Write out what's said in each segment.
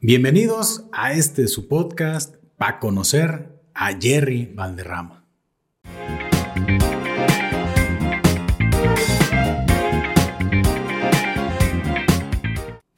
Bienvenidos a este su podcast para conocer a Jerry Valderrama.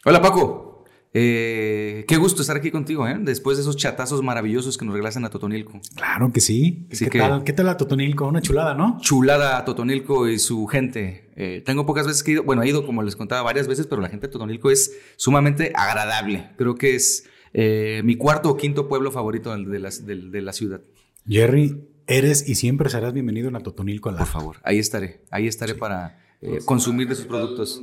Hola Paco, Eh, qué gusto estar aquí contigo, ¿eh? después de esos chatazos maravillosos que nos reglasan a Totonilco. Claro que sí. Así ¿Qué, que- tal, ¿Qué tal la Totonilco? Una chulada, ¿no? Chulada a Totonilco y su gente. Eh, tengo pocas veces que he ido, bueno, he ido como les contaba varias veces, pero la gente de Totonilco es sumamente agradable. Creo que es eh, mi cuarto o quinto pueblo favorito de la, de- de la ciudad. Jerry, eres y siempre serás bienvenido en la Totonilco. a la- Por favor, ahí estaré, ahí estaré para eh, consumir de sus productos.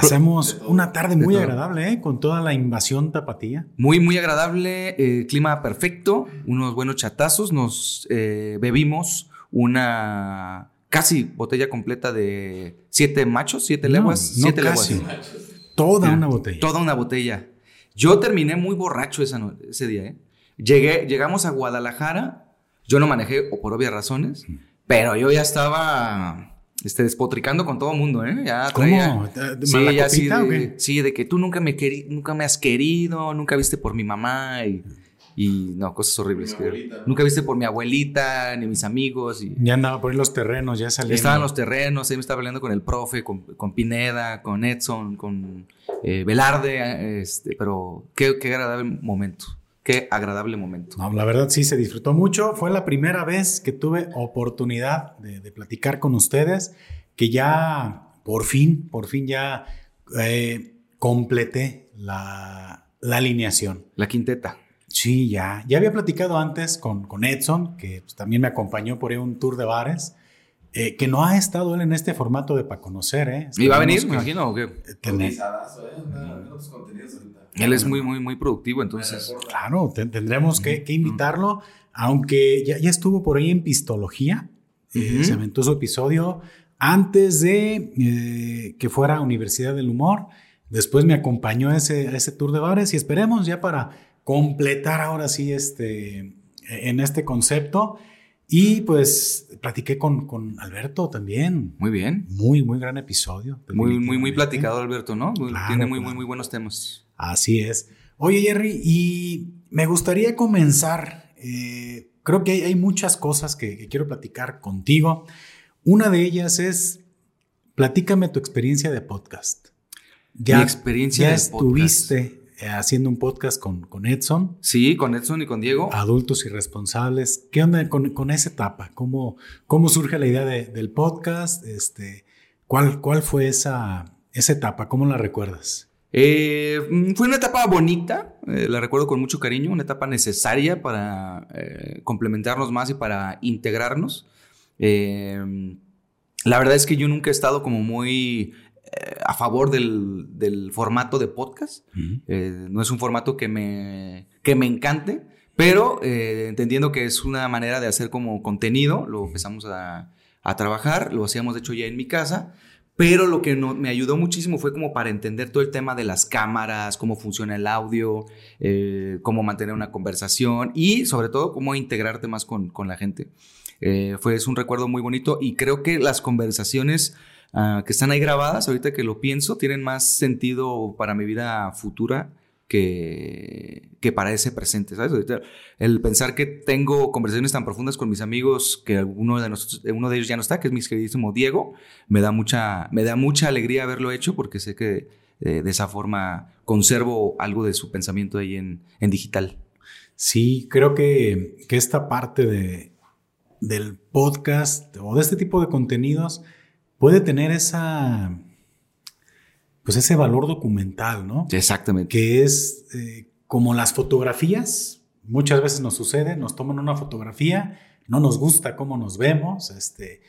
Pasamos una tarde muy agradable, ¿eh? Con toda la invasión tapatía. Muy, muy agradable, eh, clima perfecto, unos buenos chatazos. Nos eh, bebimos una casi botella completa de siete machos, siete No, leguas, no siete casi. leguas. Toda una botella. Toda una botella. Yo terminé muy borracho esa no- ese día. ¿eh? Llegué, llegamos a Guadalajara. Yo no manejé o por obvias razones, pero yo ya estaba este, despotricando con todo el mundo. ¿eh? Ya traía- ¿Cómo? ¿De- de Sí, mala ya sí, copita de, qué? sí, de que tú nunca me, queri- nunca me has querido, nunca viste por mi mamá y, y no, cosas horribles. que- nunca viste por mi abuelita, ni mis amigos. Y, Ya andaba por ahí los terrenos, ya salía. Estaban los terrenos, ahí me estaba hablando con el profe, con, con Pineda, con Edson, con eh, Velarde, eh, este, pero qué, qué agradable momento, qué agradable momento. No, la verdad sí se disfrutó mucho. Fue la primera vez que tuve oportunidad de, de platicar con ustedes, que ya por fin, por fin ya eh, completé la, la alineación. La quinteta. Sí, ya. Ya había platicado antes con, con Edson, que pues, también me acompañó por ahí a un tour de bares, eh, que no ha estado él en este formato de para conocer. ¿eh? ¿Y va a venir, me imagino, o qué? tener- Cotizadazo, ¿eh? Ahorita. Él es muy, muy, muy productivo, entonces. Claro, te- tendremos que, que invitarlo, aunque ya, ya estuvo por ahí en Pistología. eh, Ujú. se aventó su episodio antes de eh, que fuera a Universidad del Humor. Después me acompañó a ese, a ese tour de bares y esperemos ya para completar ahora sí este, en este concepto. Y pues platiqué con, con Alberto también. Muy bien. Muy, muy gran episodio. Muy, muy, muy platicado, Alberto, ¿no? Claro, Tiene muy, muy, claro. muy buenos temas. Así es. Oye, Jerry, y me gustaría comenzar. eh, creo que hay, hay muchas cosas que, que quiero platicar contigo. Una de ellas es, platícame tu experiencia de podcast. Mi experiencia ya de podcast. estuviste haciendo un podcast con, con Edson, Sí, con Edson y con Diego. Adultos Irresponsables. ¿Qué onda con, con esa etapa? ¿Cómo, cómo surge la idea de- del podcast? Este, ¿cuál, ¿Cuál fue esa, esa etapa? ¿Cómo la recuerdas? Eh, mm, fue una etapa bonita, eh, la recuerdo con mucho cariño, una etapa necesaria para eh, complementarnos más y para integrarnos. Eh, la verdad es que yo nunca he estado como muy eh, a favor del, del formato de podcast. Eh, no es un formato que me, que me encante, pero eh, entendiendo que es una manera de hacer como contenido, lo empezamos a, a trabajar, lo hacíamos de hecho ya en mi casa, pero lo que no- me ayudó muchísimo fue como para entender todo el tema de las cámaras, cómo funciona el audio, eh, cómo mantener una conversación y sobre todo cómo integrarte más con, con la gente. Eh, fue es un recuerdo muy bonito y creo que las conversaciones ah, que están ahí grabadas, ahorita que lo pienso, tienen más sentido para mi vida futura que, que para ese presente, ¿sabes? El pensar que tengo conversaciones tan profundas con mis amigos que alguno de nosotros, uno de ellos ya no está, que es mi queridísimo Diego, me da mucha, me da mucha alegría haberlo hecho porque sé que eh, de esa forma conservo algo de su pensamiento ahí en, en digital. Sí, creo que, que esta parte de, del podcast o de este tipo de contenidos puede tener esa, pues ese valor documental, ¿no? Exactamente. Que es eh, como las fotografías, muchas veces nos sucede, nos toman una fotografía, no nos gusta cómo nos vemos, este,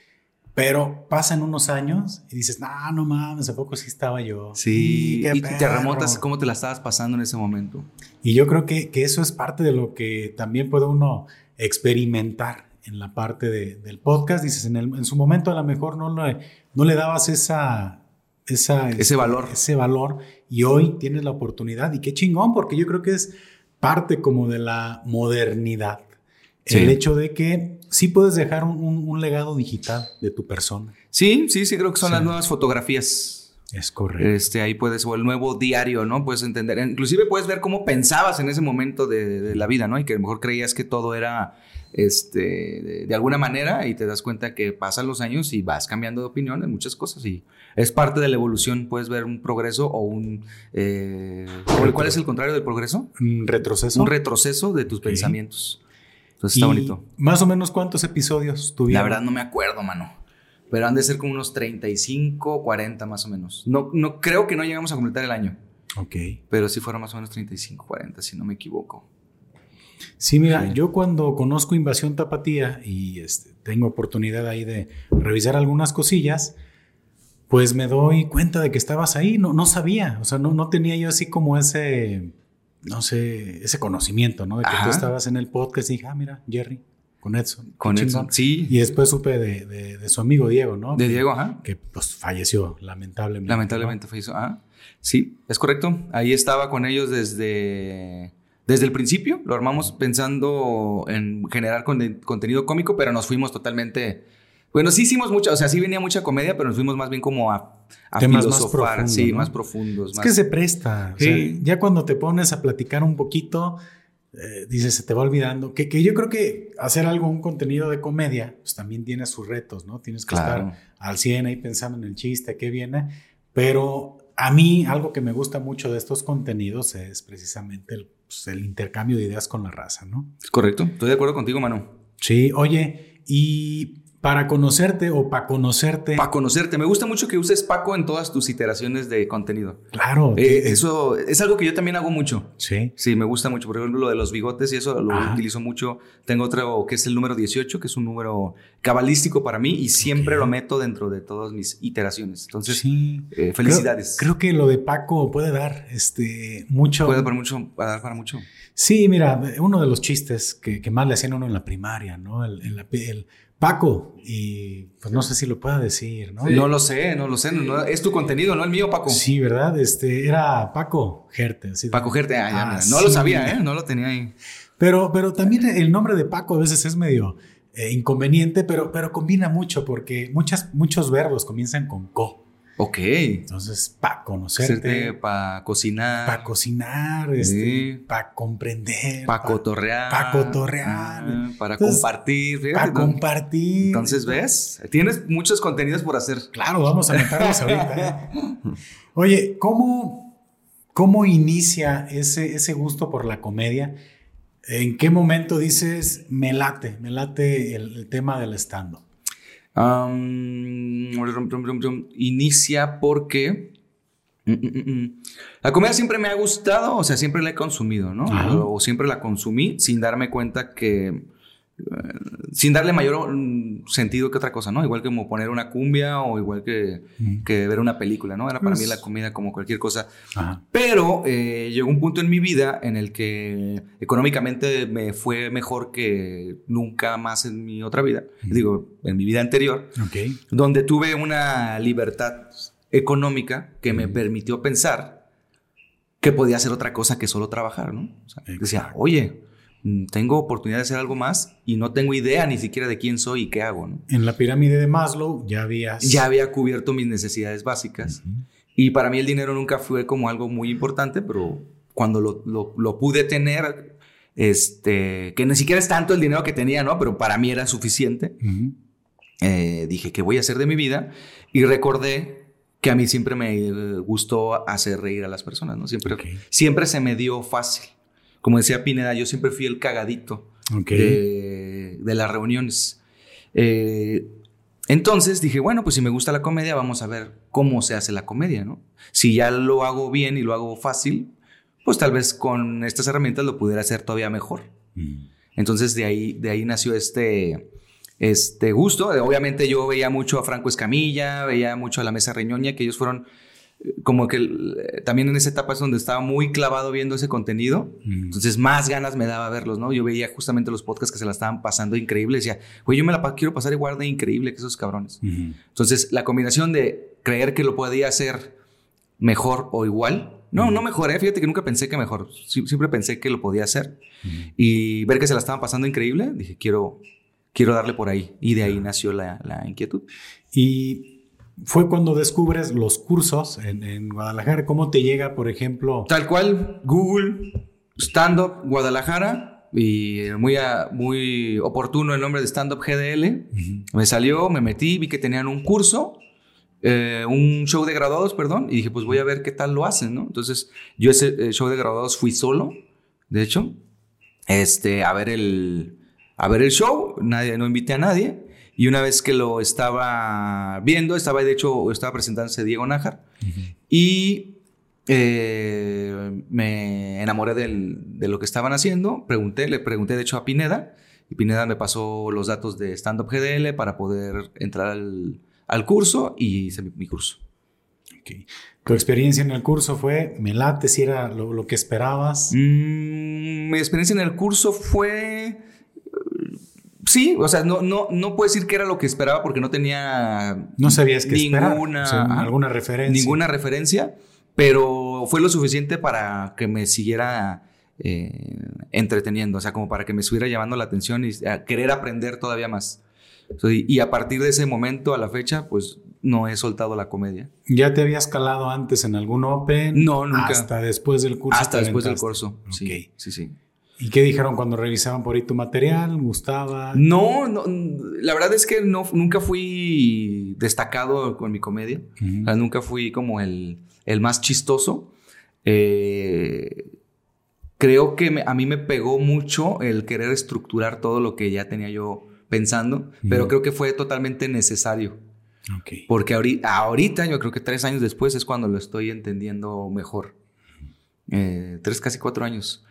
pero pasan unos años y dices, no, no mames, ¿a poco sí estaba yo? Sí, qué y te perro". remontas cómo te la estabas pasando en ese momento. Y yo creo que, que eso es parte de lo que también puede uno experimentar en la parte de- del podcast. Dices, en, el- en su momento a lo mejor no le, no le dabas esa, esa, este, valor. Ese valor y hoy tienes la oportunidad y qué chingón, porque yo creo que es parte como de la modernidad. Sí. El hecho de que sí puedes dejar un, un- un legado digital de tu persona. Sí, sí, sí, creo que son Sí. las nuevas fotografías. Es correcto. Este, ahí puedes, o el nuevo diario, ¿no? Puedes entender, inclusive puedes ver cómo pensabas en ese momento de, de la vida, ¿no? Y que a lo mejor creías que todo era este, de, de, alguna manera y te das cuenta que pasan los años y vas cambiando de opinión en muchas cosas y es parte de la evolución. Puedes ver un progreso o un... Eh, ¿Cuál es el contrario del progreso? Un retroceso. Un retroceso de tus okay. pensamientos. Entonces está bonito. Más o menos cuántos episodios tuvieron. La verdad no me acuerdo, mano. Pero han de ser como unos 35, 40 más o menos. No, no creo que no llegamos a completar el año. Ok. Pero sí fueron más o menos 35, 40, si no me equivoco. Sí, mira, yo cuando conozco Invasión Tapatía y este, tengo oportunidad ahí de revisar algunas cosillas, pues me doy cuenta de que estabas ahí. No, no sabía, o sea, no, no tenía yo así como ese, no sé, ese conocimiento, ¿no? De que Ajá. tú estabas en el podcast y dije, ah, mira, Jerry, con Edson. Con Edson, sí. Y después supe de, de, de, su amigo Diego, ¿no? De Diego, ajá. Que pues falleció, lamentablemente. Lamentablemente ¿no? falleció, ajá. Sí, es correcto. Ahí estaba con ellos desde desde el principio lo armamos pensando en generar con contenido cómico, pero nos fuimos totalmente. Bueno, sí hicimos mucha, o sea, sí venía mucha comedia, pero nos fuimos más bien como a, a Temas filosofar, más profundo, sí, ¿no? más profundos. Es más... que se presta. O Sí. sea, ya cuando te pones a platicar un poquito, eh, dices, se te va olvidando. Que, que yo creo que hacer algo, un contenido de comedia, pues también tiene sus retos, ¿no? Tienes que Claro. estar al 100 ahí pensando en el chiste, qué viene. Pero a mí, algo que me gusta mucho de estos contenidos es precisamente el, pues, el intercambio de ideas con la raza, ¿no? Es correcto, estoy de acuerdo contigo, Manu. Sí, oye, y para conocerte o para conocerte. Para conocerte, me gusta mucho que uses Paco en todas tus iteraciones de contenido. claro. Eh, eso es algo que yo también hago mucho. Sí. Sí, me gusta mucho. Por ejemplo, lo de los bigotes y eso lo Ajá. utilizo mucho. Tengo otro que es el número 18, que es un número cabalístico para mí y siempre lo meto dentro de todas mis iteraciones. Entonces, sí. eh, felicidades. Creo, creo que lo de Paco puede dar este, mucho. Puede dar mucho, dar para mucho. Sí, mira, uno de los chistes que, que más le hacían a uno en la primaria, ¿no? El, el- el Paco, y pues no sé si lo pueda decir, ¿no? No lo sé, no lo sé. no- es tu contenido, no el mío, Paco. Sí, ¿verdad? Este, era Paco Gerte. así Para cogerte. Ah, ya, Ah. No lo sabía, ¿eh? No lo tenía ahí. Pero, pero también el nombre de Paco a veces es medio eh, inconveniente, pero, pero combina mucho porque muchas, muchos verbos comienzan con co. Ok. Entonces, para conocerte, Para cocinar. para cocinar, este, Sí. para comprender, Para cotorrear. pa' cotorrear. Ah, para Entonces, compartir. fíjate, para compartir. Entonces, ¿ves? Tienes muchos contenidos por hacer. Claro, vamos a meterlos ahorita. ¿eh? Oye, ¿cómo, ¿cómo inicia ese, ese gusto por la comedia? ¿En qué momento dices, me late, me late el, el tema del stand-up? Inicia porque mm, mm, mm, la comedia siempre me ha gustado, o sea, siempre la he consumido, ¿no? O, o siempre la consumí sin darme cuenta que, sin darle mayor mm, sentido que otra cosa, ¿no? Igual que como poner una cumbia o igual que, Mm. que ver una película, ¿no? Era para Pues- mí la comida como cualquier cosa. Ajá. Pero eh, llegó un punto en mi vida en el que económicamente me fue mejor que nunca más en mi otra vida, digo, en mi vida anterior, donde tuve una libertad económica que me permitió pensar que podía hacer otra cosa que solo trabajar, ¿no? O sea, decía, oye, tengo oportunidad de hacer algo más y no tengo idea ni siquiera de quién soy y qué hago, ¿no? En la pirámide de Maslow ya habías... Ya había cubierto mis necesidades básicas. Ujú. Y para mí el dinero nunca fue como algo muy importante, pero cuando lo, lo- lo pude tener, este, que ni siquiera es tanto el dinero que tenía, ¿no? Pero para mí era suficiente, Ujú. eh, dije, ¿qué voy a hacer de mi vida? Y recordé que a mí siempre me eh, gustó hacer reír a las personas, ¿no? Siempre, Ok. siempre se me dio fácil. Como decía Pineda, yo siempre fui el cagadito de, de las reuniones. Eh, entonces dije, bueno, pues si me gusta la comedia, vamos a ver cómo se hace la comedia, ¿no? Si ya lo hago bien y lo hago fácil, pues tal vez con estas herramientas lo pudiera hacer todavía mejor. Mm. Entonces de ahí, de ahí nació este, este gusto. Obviamente yo veía mucho a Franco Escamilla, veía mucho a la Mesa Reñoña, que ellos fueron como que también en esa etapa es donde estaba muy clavado viendo ese contenido. Mm. Entonces más ganas me daba verlos, ¿no? Yo veía justamente los podcasts que se la estaban pasando increíble. Decía, güey, yo me la pa- quiero pasar igual de increíble que esos cabrones. Ujú. Entonces la combinación de creer que lo podía hacer mejor o igual. No, no mejor, ¿eh? fíjate que nunca pensé que mejor. Sie- Siempre pensé que lo podía hacer. Y ver que se la estaban pasando increíble, dije, quiero, quiero darle por ahí. Y de ahí nació la, la inquietud. Y fue cuando descubres los cursos en, en Guadalajara. ¿Cómo te llega, por ejemplo? Tal cual, Google, Stand Up Guadalajara y muy, a- muy oportuno el nombre de Stand Up GDL. Me salió, me metí, vi que tenían un curso, eh, un show de graduados, perdón, y dije, pues voy a ver qué tal lo hacen, ¿no? Entonces, yo ese eh, show de graduados fui solo, de hecho, este, a ver el, a ver el show, nadie, no invité a nadie. Y una vez que lo estaba viendo, estaba de hecho, estaba presentándose Diego Nájar. Y eh, me enamoré del- de lo que estaban haciendo. Pregunté, le pregunté de hecho a Pineda. Y Pineda me pasó los datos de Stand Up GDL para poder entrar al, al curso y hice mi, mi curso. Tu experiencia en el curso fue, me late si era lo, lo que esperabas. Mm, mi experiencia en el curso fue. Sí, o sea, no, no, no puedo decir que era lo que esperaba porque no tenía. No sabías esperar. ninguna, O sea, alguna referencia. Ninguna referencia, pero fue lo suficiente para que me siguiera eh, entreteniendo, o sea, como para que me estuviera llamando la atención y a querer aprender todavía más. Y, a partir de ese momento a la fecha, pues no he soltado la comedia. ¿Ya te habías calado antes en algún Open? No, nunca. Hasta después del curso. Hasta después del curso. Sí, sí, sí. ¿Y qué dijeron cuando revisaban por ahí tu material? ¿Gustaba? No, no, la verdad es que no, nunca fui destacado con mi comedia. Ujú. O sea, nunca fui como el, el más chistoso. Eh, creo que me- a mí me pegó mucho el querer estructurar todo lo que ya tenía yo pensando, pero creo que fue totalmente necesario. Ok. Porque ahorita, ahorita, yo creo que tres años después es cuando lo estoy entendiendo mejor. Eh, tres, casi cuatro años.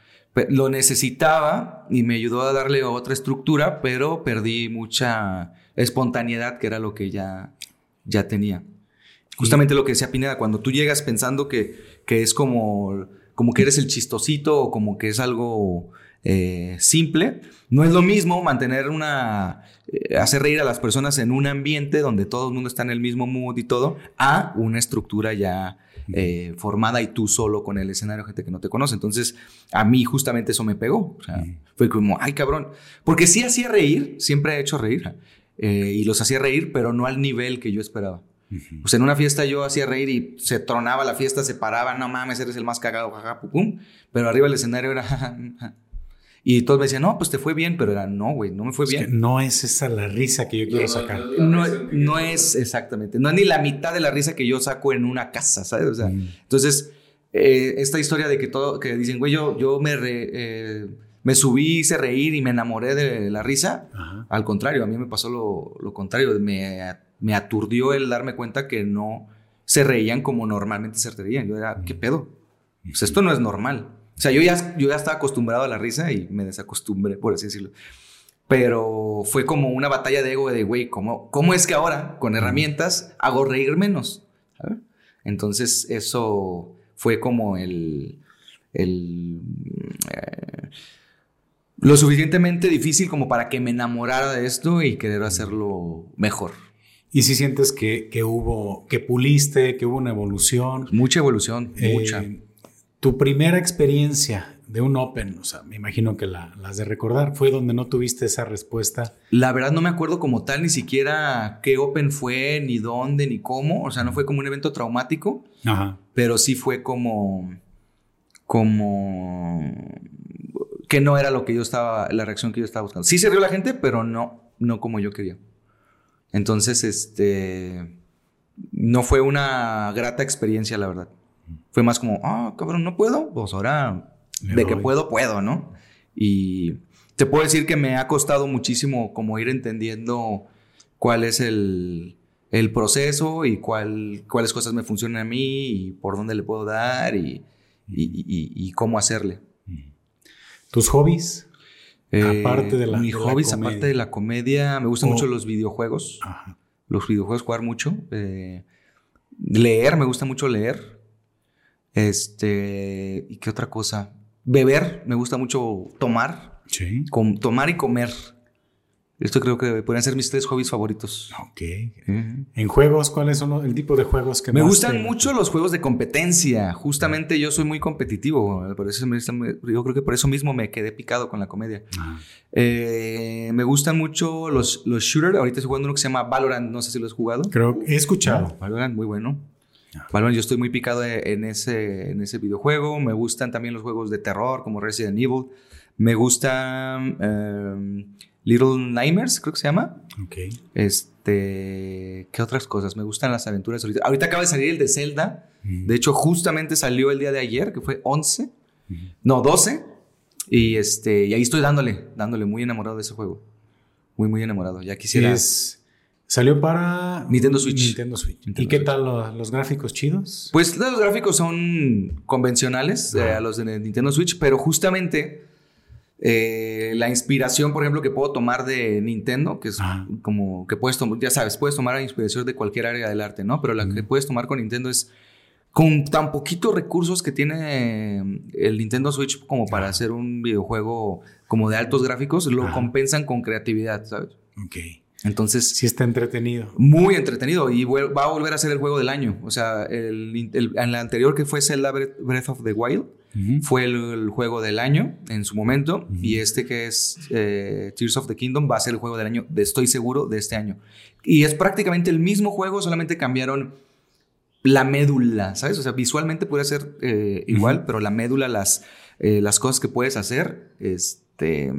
Lo necesitaba y me ayudó a darle otra estructura, pero perdí mucha espontaneidad, que era lo que ya, ya tenía. Justamente lo que decía Pineda, cuando tú llegas pensando que, que es como, como que eres el chistosito o como que es algo eh, simple, no es lo mismo mantener una, eh, hacer reír a las personas en un ambiente donde todo el mundo está en el mismo mood y todo, a una estructura ya eh, formada y tú solo con el escenario, gente que no te conoce. Entonces, a mí justamente eso me pegó. O sea, fue como, ay cabrón, porque sí hacía reír, siempre he hecho reír, eh, y los hacía reír, pero no al nivel que yo esperaba. Pues en una fiesta yo hacía reír y se tronaba la fiesta, se paraba, no mames, eres el más cagado, jaja, pum, pum. Pero arriba el escenario era. ja. Y todos me decían, no, pues te fue bien, pero era, no, güey, no me fue Es que bien. no es esa la risa que yo quiero sacar. No, no es exactamente, no es ni la mitad de la risa que yo saco en una casa, ¿sabes? O sea, Mm. entonces, eh, esta historia de que todo, que dicen, güey, yo, yo me, re- eh, me subí, hice reír y me enamoré de la risa. Ajá. Al contrario, a mí me pasó lo, lo contrario. Me, me aturdió el darme cuenta que no se reían como normalmente se reían. Yo era, ¿qué pedo? Pues esto no es normal. O sea, yo ya, yo ya estaba acostumbrado a la risa y me desacostumbré, por así decirlo. Pero fue como una batalla de ego de, güey, ¿cómo, ¿cómo es que ahora, con herramientas, hago reír menos? ¿Sabes? Entonces, eso fue como el... el eh, lo suficientemente difícil como para que me enamorara de esto y querer hacerlo mejor. Y si sientes que, que hubo, que puliste, que hubo una evolución. Mucha evolución, Eh, mucha. Tu primera experiencia de un Open, o sea, me imagino que la, las de recordar, fue donde no tuviste esa respuesta. La verdad no me acuerdo como tal ni siquiera qué Open fue, ni dónde, ni cómo. O sea, no fue como un evento traumático, Ajá. pero sí fue como... como... que no era lo que yo estaba, la reacción que yo estaba buscando. Sí se rió la gente, pero no, no como yo quería. Entonces, este... No fue una grata experiencia, la verdad. Fue más como, ah, cabrón, no puedo. Pues ahora, de que puedo, puedo, ¿no? Y te puedo decir que me ha costado muchísimo como ir entendiendo cuál es el, el proceso y cuál, cuáles cosas me funcionan a mí y por dónde le puedo dar y, y, y- y cómo hacerle. ¿Tus hobbies? Eh, Aparte de la- Mis de hobbies, aparte de la comedia, me gustan mucho los videojuegos. Ajá. Los videojuegos, jugar mucho. eh, leer, me gusta mucho leer. Este, ¿y qué otra cosa? Beber, me gusta mucho tomar. Sí. Com- tomar y comer. Esto creo que podrían ser mis tres hobbies favoritos. Ok. En juegos, ¿cuáles son los- el tipo de juegos que Me más gustan te- mucho los juegos de competencia. Justamente yo soy muy competitivo. Por eso me- yo creo que por eso mismo me quedé picado con la comedia. Ah, Eh, me gustan mucho los, los shooters. Ahorita estoy jugando uno que se llama Valorant. No sé si lo has jugado. Creo he escuchado. Valorant, muy bueno. Valorant, yo estoy muy picado e- en ese, en ese videojuego. Me gustan también los juegos de terror como Resident Evil. Me gustan eh, Little Nightmares, creo que se llama. Ok. Este, ¿qué otras cosas? Me gustan las aventuras ahorita. Ahorita acaba de salir el de Zelda. Mm. De hecho, justamente salió el día de ayer, que fue 11. No, 12. Y este, y ahí estoy dándole, dándole muy enamorado de ese juego. Muy, muy enamorado. Ya Sí, quisiera. es- salió para Nintendo Switch. Nintendo Switch. ¿Y qué Switch. tal lo- los gráficos chidos? Pues los gráficos son convencionales eh, a los de Nintendo Switch, pero justamente eh, la inspiración, por ejemplo, que puedo tomar de Nintendo, que es Ajá. como que puedes tomar, ya sabes, puedes tomar la inspiración de cualquier área del arte, ¿no? Pero la que puedes tomar con Nintendo es con tan poquitos recursos que tiene eh, el Nintendo Switch como para hacer un videojuego como de altos gráficos, lo Ajá. compensan con creatividad, ¿sabes? Ok. Entonces, Sí está entretenido. muy entretenido y va a volver a ser el juego del año. O sea, el, el- en la anterior que fue Zelda Breath of the Wild fue el, el juego del año en su momento y este que es eh, Tears of the Kingdom va a ser el juego del año, de, estoy seguro, de este año. Y es prácticamente el mismo juego, solamente cambiaron la médula, ¿sabes? O sea, visualmente puede ser eh, igual, pero la médula, las, eh, las cosas que puedes hacer, este,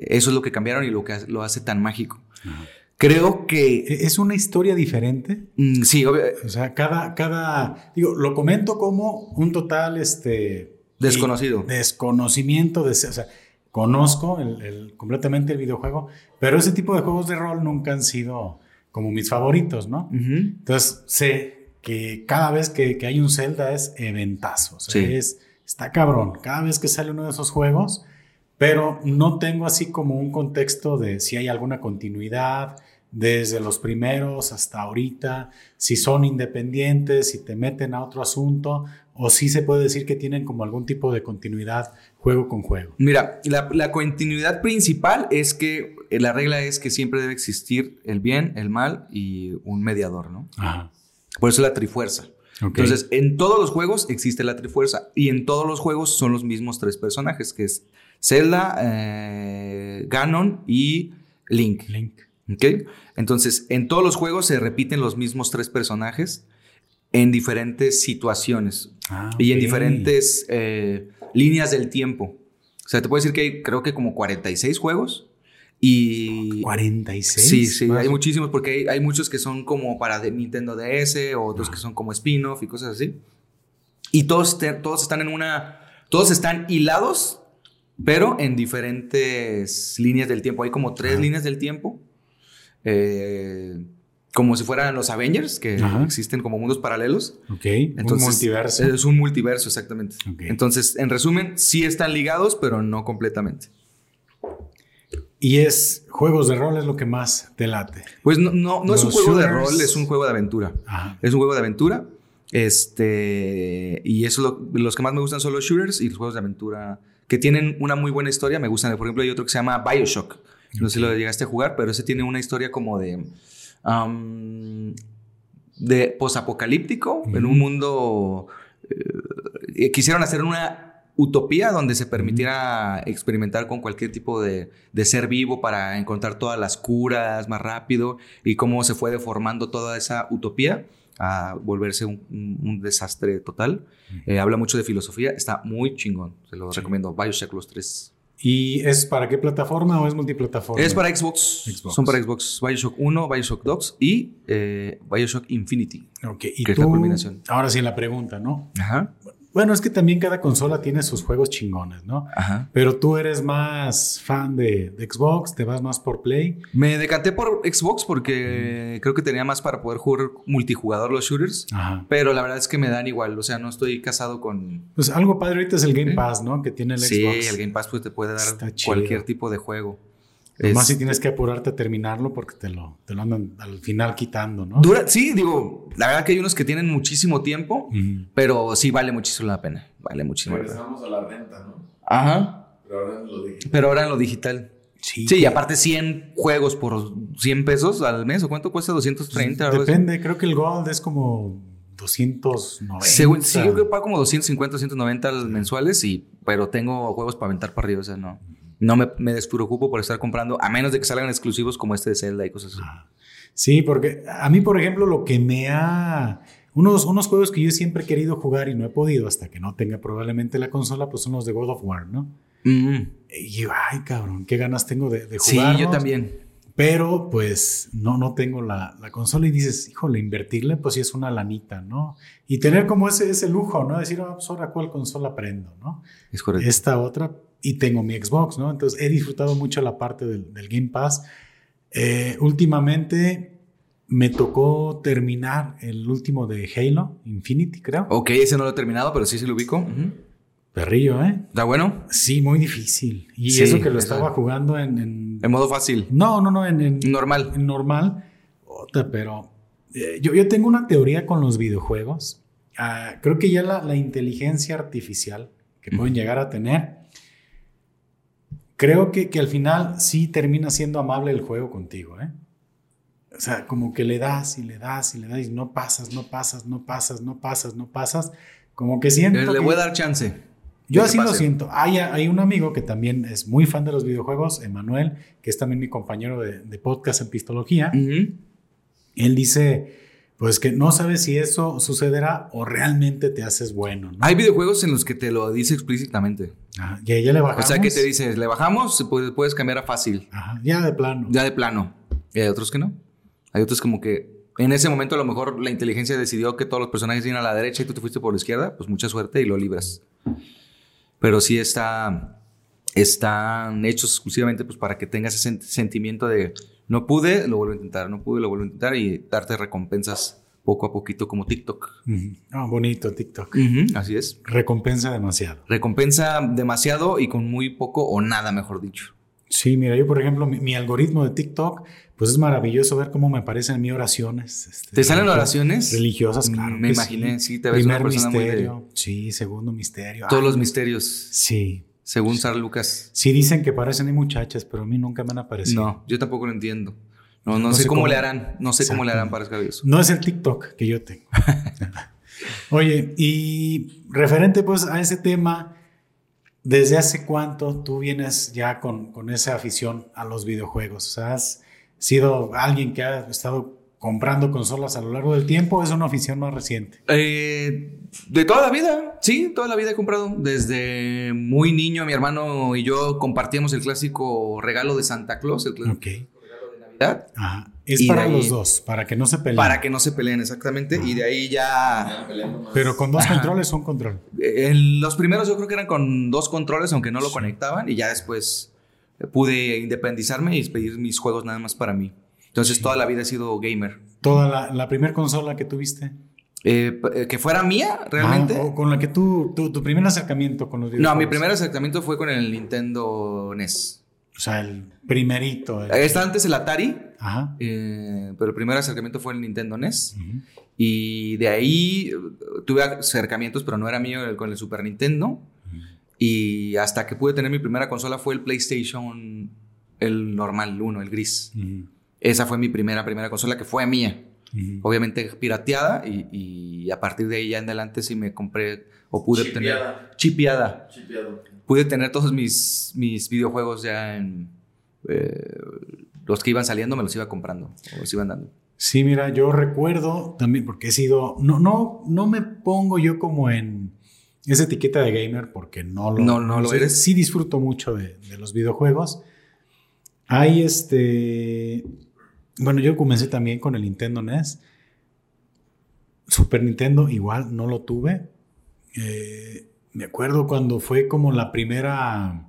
eso es lo que cambiaron y lo que lo hace tan mágico. Creo que ¿E- ¿Es una historia diferente? Mm, sí, obvio- O sea, cada, cada, digo, lo comento como un total, este... Desconocido. Desconocimiento, de, o sea, conozco el, el- completamente el videojuego, pero ese tipo de juegos de rol nunca han sido como mis favoritos, ¿no? Ujú. Entonces, sé que cada vez que, que hay un Zelda es eventazo, o sea, Sí. es, está cabrón, cada vez que sale uno de esos juegos, pero no tengo así como un contexto de si hay alguna continuidad desde los primeros hasta ahorita, si son independientes, si te meten a otro asunto, o si se puede decir que tienen como algún tipo de continuidad juego con juego. Mira, la, la continuidad principal es que eh, la regla es que siempre debe existir el bien, el mal y un mediador, ¿no? Ajá. Por eso la trifuerza. Entonces, en todos los juegos existe la trifuerza y en todos los juegos son los mismos tres personajes, que es Zelda, eh, Ganon y Link. Link. ¿Ok? Entonces, en todos los juegos se repiten los mismos tres personajes en diferentes situaciones Ah, y en diferentes eh, líneas del tiempo. O sea, te puedo decir que hay creo que como 46 juegos y... 46. Sí, sí, más. hay muchísimos porque hay, hay muchos que son como para de Nintendo DS, otros que son como spin-off y cosas así. Y todos, te- todos están en una... Todos están hilados, pero en diferentes líneas del tiempo. Hay como tres Ajá. líneas del tiempo. eh, como si fueran los Avengers, que Ajá. existen como mundos paralelos. Ok, Entonces, un multiverso. Es un multiverso, exactamente. Entonces, en resumen, sí están ligados, pero no completamente. Y es juegos de rol es lo que más te late. Pues no, no, no es un juego de rol, es un juego de aventura. Ajá. Es un juego de aventura. Este. Y eso lo- los que más me gustan son los shooters y los juegos de aventura que tienen una muy buena historia. Me gustan. Por ejemplo, hay otro que se llama Bioshock. No sé si lo llegaste a jugar, pero ese tiene una historia como de. am, de posapocalíptico en un mundo. eh, quisieron hacer una utopía donde se permitiera experimentar con cualquier tipo de, de ser vivo para encontrar todas las curas más rápido y cómo se fue deformando toda esa utopía a volverse un, un- un desastre total. Eh, habla mucho de filosofía, está muy chingón, se lo Sí. recomiendo. Bioshock los tres. ¿Y es para qué plataforma o es multiplataforma? Es para Xbox. Xbox. Son para Xbox. Bioshock 1, Bioshock 2 y eh, Bioshock Infinity. Ok, y que es la tú, culminación. ahora sí la pregunta, ¿no? Ajá. Bueno, es que también cada consola tiene sus juegos chingones, ¿no? Ajá. Pero tú eres más fan de, de Xbox, te vas más por Play. Me decanté por Xbox porque creo que tenía más para poder jugar multijugador los shooters. Ajá. Pero la verdad es que me dan igual. O sea, no estoy casado con. Pues algo padre ahorita es el Game Sí. Pass, ¿no? Que tiene el sí, Xbox. el Game Pass pues, te puede dar cualquier tipo de juego. Más Es- si tienes que apurarte a terminarlo porque te lo, te lo andan al final quitando, ¿no? Dura, sí, digo, la verdad que hay unos que tienen muchísimo tiempo, Ujú. pero sí vale muchísimo la pena. Vale muchísimo la pena. Regresamos a la renta, ¿no? Ajá. Pero ahora en lo digital. Pero ahora en lo digital. Sí, Sí, y aparte 100 juegos por 100 pesos al mes, ¿o cuánto cuesta? 230. algo así? Depende, creo que el Gold es como 290. Según, sí, yo creo que pago como 250, 190 al mensuales, y, pero tengo juegos para aventar para arriba, o sea, no. No me, me despreocupo por estar comprando, a menos de que salgan exclusivos como este de Zelda y cosas así. Sí, porque a mí, por ejemplo, lo que me ha... Unos, unos juegos que yo siempre he querido jugar y no he podido hasta que no tenga probablemente la consola, pues son los de God of War, ¿no? Mm. Y yo, ay, cabrón, qué ganas tengo de, de Sí, jugar. yo también. Pero pues no, no tengo la, la consola y dices, híjole, invertirle, pues sí es una lanita, ¿no? Y tener como ese, ese lujo, ¿no? Decir, ah, pues ahora cuál consola prendo, ¿no? Es correcto. esta otra y tengo mi Xbox, ¿no? Entonces he disfrutado mucho la parte del, del Game Pass. Eh, últimamente me tocó terminar el último de Halo, Infinity, creo. Ok, ese no lo he terminado, pero sí se lo ubico. Ujú. Perrillo, ¿eh? ¿Está bueno? Sí, muy difícil. Y Sí, eso que lo estaba jugando en... en- En modo fácil. no, no, no, en, en- Normal. en normal. Ota, pero eh, yo, yo tengo una teoría con los videojuegos. Ah, creo que ya la, la inteligencia artificial que pueden llegar a tener, creo que, que al final sí termina siendo amable el juego contigo, ¿eh? O sea, como que le das y le das y le das y no pasas, no pasas, no pasas, no pasas, no pasas. Como que siento. Le que- voy a dar chance. yo así lo siento. Hay, hay un amigo que también es muy fan de los videojuegos, Emanuel, que es también mi compañero de, de podcast en Pistología. Ujú. Él dice, pues que no sabe si eso sucederá o realmente te haces bueno. ¿no? Hay videojuegos en los que te lo dice explícitamente. Ajá, ya, ya le O bajamos. sea, que te dices, le bajamos, puede- puedes cambiar a fácil. Ajá, ya de plano. Ya de plano. Y hay otros que no. Hay otros como que en ese momento a lo mejor la inteligencia decidió que todos los personajes iban a la derecha y tú te fuiste por la izquierda. Pues mucha suerte y lo libras. Pero sí está, están hechos exclusivamente pues, para que tengas ese sen- sentimiento de no pude, lo vuelvo a intentar, no pude, lo vuelvo a intentar y darte recompensas poco a poquito como TikTok. Ah, bonito TikTok. Así es. Recompensa demasiado. Recompensa demasiado y con muy poco o nada, mejor dicho. Sí, mira, yo por ejemplo, mi, mi algoritmo de TikTok, pues es maravilloso ver cómo me aparecen en mí oraciones. este, ¿Te salen oraciones? Religiosas, claro. Me que imaginé, sí, te ves Primer una persona muy de- misterio. Sí, segundo misterio. Todos Ay, los misterios, Sí. Según Sar Lucas. Sí dicen que parecen hay muchachas, pero a mí nunca me han aparecido. No, yo tampoco lo entiendo. No, no, No sé, sé cómo, cómo- le harán. No sé cómo le harán para escribir eso. No es el TikTok que yo tengo. Oye, y referente pues a ese tema, ¿desde hace cuánto tú vienes ya con, con esa afición a los videojuegos? O sea, ¿has sido alguien que ha estado comprando consolas a lo largo del tiempo o es una afición más reciente? Eh, de toda la vida, sí, toda la vida he comprado. Desde muy niño, mi hermano y yo compartíamos el clásico regalo de Santa Claus, el clásico Ok. regalo de Navidad, Ajá. Es Y para ahí- los dos, para que no se peleen. para que no se peleen exactamente. Y de ahí ya. Pero con dos Ajá. controles, un control. eh, En los primeros yo creo que eran con dos controles, aunque no lo conectaban. Y ya después eh, pude independizarme y pedir mis juegos nada más para mí. Entonces toda la vida he sido gamer. Toda la, la primera consola que tuviste. Eh, eh, que fuera mía, realmente. Ah, o con la que tú, tu, tu primer acercamiento con los no, videojuegos. mi primer acercamiento fue con el Nintendo NES. O sea, el primerito. el- Está antes el Atari, Ajá. eh, pero el primer acercamiento fue el Nintendo NES. Y de ahí eh, tuve acercamientos, pero no era mío el- con el Super Nintendo. Y hasta que pude tener mi primera consola fue el PlayStation, el normal, el 1, el gris. Ujú. Esa fue mi primera, primera consola que fue mía. Obviamente pirateada y, y a partir de ahí ya en adelante sí me compré o pude Chipeada. obtener... Chipeada. Chipeado. Pude tener todos mis, mis videojuegos ya en... eh, los que iban saliendo me los iba comprando o los iban dando. Sí, mira, yo recuerdo también, porque he sido, no, no, no me pongo yo como en esa etiqueta de gamer, porque no lo, No, no lo sé. eres. Sí disfruto mucho de, de los videojuegos. Hay este, bueno, yo comencé también con el Nintendo NES. Super Nintendo igual no lo tuve. Eh, me acuerdo cuando fue como la primera,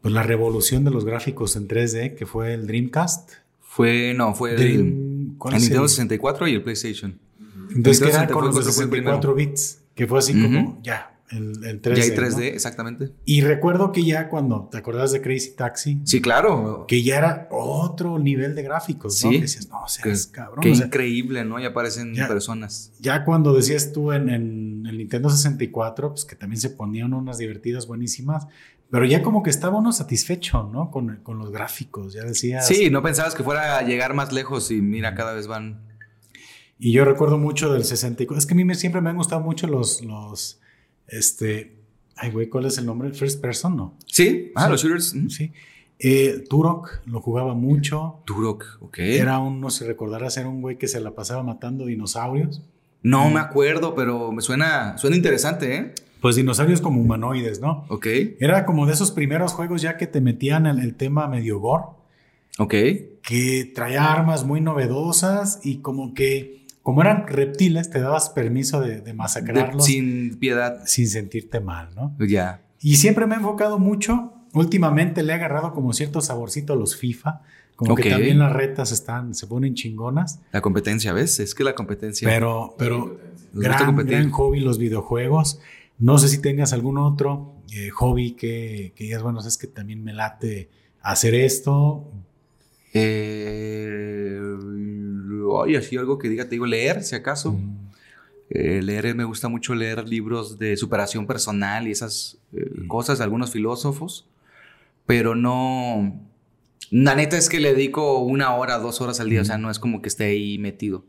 pues la revolución de los gráficos en 3D, que fue el Dreamcast. Fue, no, fue el, Dream- ¿cuál el es Nintendo el? 64 y el PlayStation. Entonces, que Entonces, era te con los de fue el primero. 64 bits, que fue así como, ya, el, el 3D. Ya hay 3D, ¿no? exactamente. Y recuerdo que ya cuando te acordabas de Crazy Taxi, Sí, claro. que ya era otro nivel de gráficos, ¿no? Sí. Que decías, no, seas cabrón. Qué o sea, increíble, ¿no? Ya aparecen Ya. personas. ya cuando decías tú en, en el Nintendo 64, pues que también se ponían unas divertidas buenísimas, pero ya como que estaba uno satisfecho, ¿no? Con, con los gráficos, ya decías. Sí, no pensabas que fuera a llegar más lejos y mira, cada vez van. Y yo recuerdo mucho del 64. Es que a mí me- siempre me han gustado mucho los, los, este, ay güey, ¿cuál es el nombre? First person, ¿no? Sí, ah, Sí. los shooters. mm. Sí. Eh, Turok lo jugaba mucho. Turok, ok. Era un, no sé, recordarás, era un güey que se la pasaba matando dinosaurios. No me acuerdo, pero me suena, suena interesante, ¿eh? Pues dinosaurios como humanoides, ¿no? Ok, Era como de esos primeros juegos ya que te metían el, el tema medio gore, ok. que traía armas muy novedosas y como que, como eran reptiles, te dabas permiso de, de masacrarlos sin, sin piedad. sentirte mal, ¿no? Ya. Y siempre me he enfocado mucho. Últimamente le he agarrado como cierto saborcito a los FIFA. Como que también las retas están, se ponen chingonas. La competencia, ¿ves? Es que la competencia. Pero, pero gran, gran hobby los videojuegos. No sé si tengas algún otro eh, hobby que, que digas, bueno, es que también me late hacer esto. Eh, ay, así algo que diga, te digo, leer, si acaso. Mm, Eh, leer, me gusta mucho leer libros de superación personal y esas eh, Mm. cosas de algunos filósofos, pero no... La neta es que le dedico una hora, dos horas al día, o sea, no es como que esté ahí metido.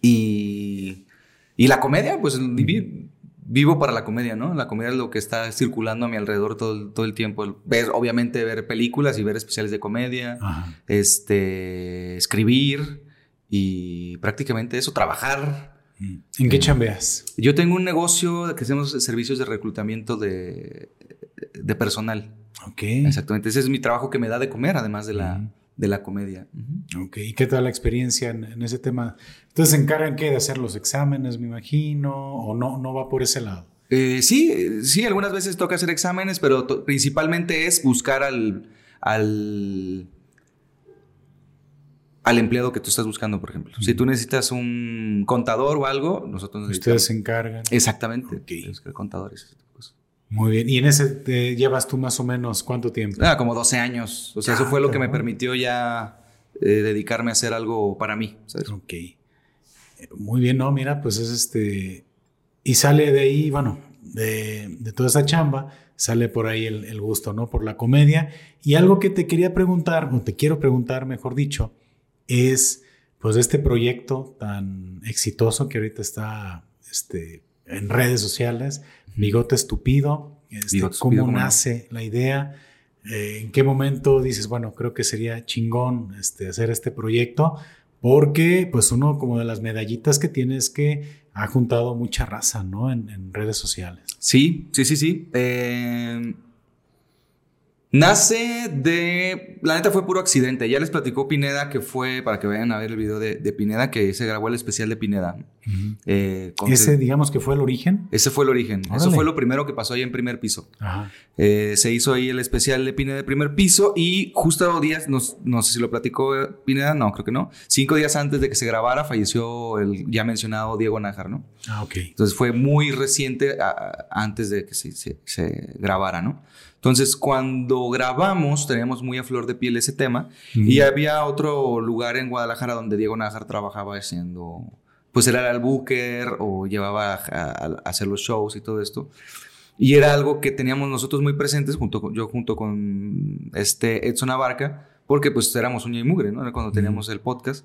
Y, y la comedia, pues vi- vivo para la comedia, ¿no? La comedia es lo que está circulando a mi alrededor todo, todo el tiempo. Ver, obviamente ver películas y ver especiales de comedia, Ajá. este, escribir y prácticamente eso, trabajar. Mm. ¿En qué chambeas? Yo tengo un negocio que hacemos servicios de reclutamiento de, de personal. Ok. Exactamente. Ese es mi trabajo que me da de comer, además de la, Ujú. de la comedia. Ok. ¿Y qué tal la experiencia en, en ese tema? Entonces, ¿se encargan qué? ¿De hacer los exámenes, me imagino? ¿O no, no va por ese lado? Eh, sí, eh, sí, algunas veces toca hacer exámenes, pero principalmente es buscar al, al, al empleado que tú estás buscando, por ejemplo. Si tú necesitas un contador o algo, nosotros Ustedes necesitamos. se encargan. Exactamente. Ok. Buscar contadores. ese tipo de cosas. Muy bien. ¿Y en ese te llevas tú más o menos cuánto tiempo? Ah, como 12 años. O sea, eso fue lo que me permitió ya eh, dedicarme a hacer algo para mí. ¿sabes? Ok. Muy bien, no, mira, pues es este. Y sale de ahí, bueno, de, de toda esa chamba, sale por ahí el, el gusto, ¿no? Por la comedia. Y algo que te quería preguntar, o te quiero preguntar, mejor dicho, es pues este proyecto tan exitoso que ahorita está este, en redes sociales, Bigote Estupido. Este, Bigote ¿Cómo Estúpido, ¿cómo no? nace la idea? Eh, ¿En qué momento dices, bueno, creo que sería chingón este, hacer este proyecto? Porque pues uno como de las medallitas que tiene es que ha juntado mucha raza, ¿no? En, en redes sociales. Sí, sí, sí, sí. Eh, nace de. La neta fue puro accidente. Ya les platicó Pineda que fue, para que vayan a ver el video de, de Pineda, que se grabó el especial de Pineda. Eh, con- Ese digamos que fue el origen. ese fue el origen. Eso fue lo primero que pasó ahí en primer piso. Ajá. Eh, se hizo ahí el especial de Pineda de primer piso y justo días, no, no sé si lo platicó eh, Pineda, no, creo que no. Cinco días antes de que se grabara falleció el ya mencionado Diego Nájar, ¿no? Ah, ok. Entonces fue muy reciente a- a- antes de que se, se- se grabara, ¿no? Entonces cuando grabamos teníamos muy a flor de piel ese tema y había otro lugar en Guadalajara donde Diego Nájar trabajaba haciendo, pues era el booker o llevaba a, a- a hacer los shows y todo esto. Y era algo que teníamos nosotros muy presentes, junto con, yo junto con este Edson Abarca, porque pues éramos uña y mugre, ¿no? Era Cuando teníamos el podcast.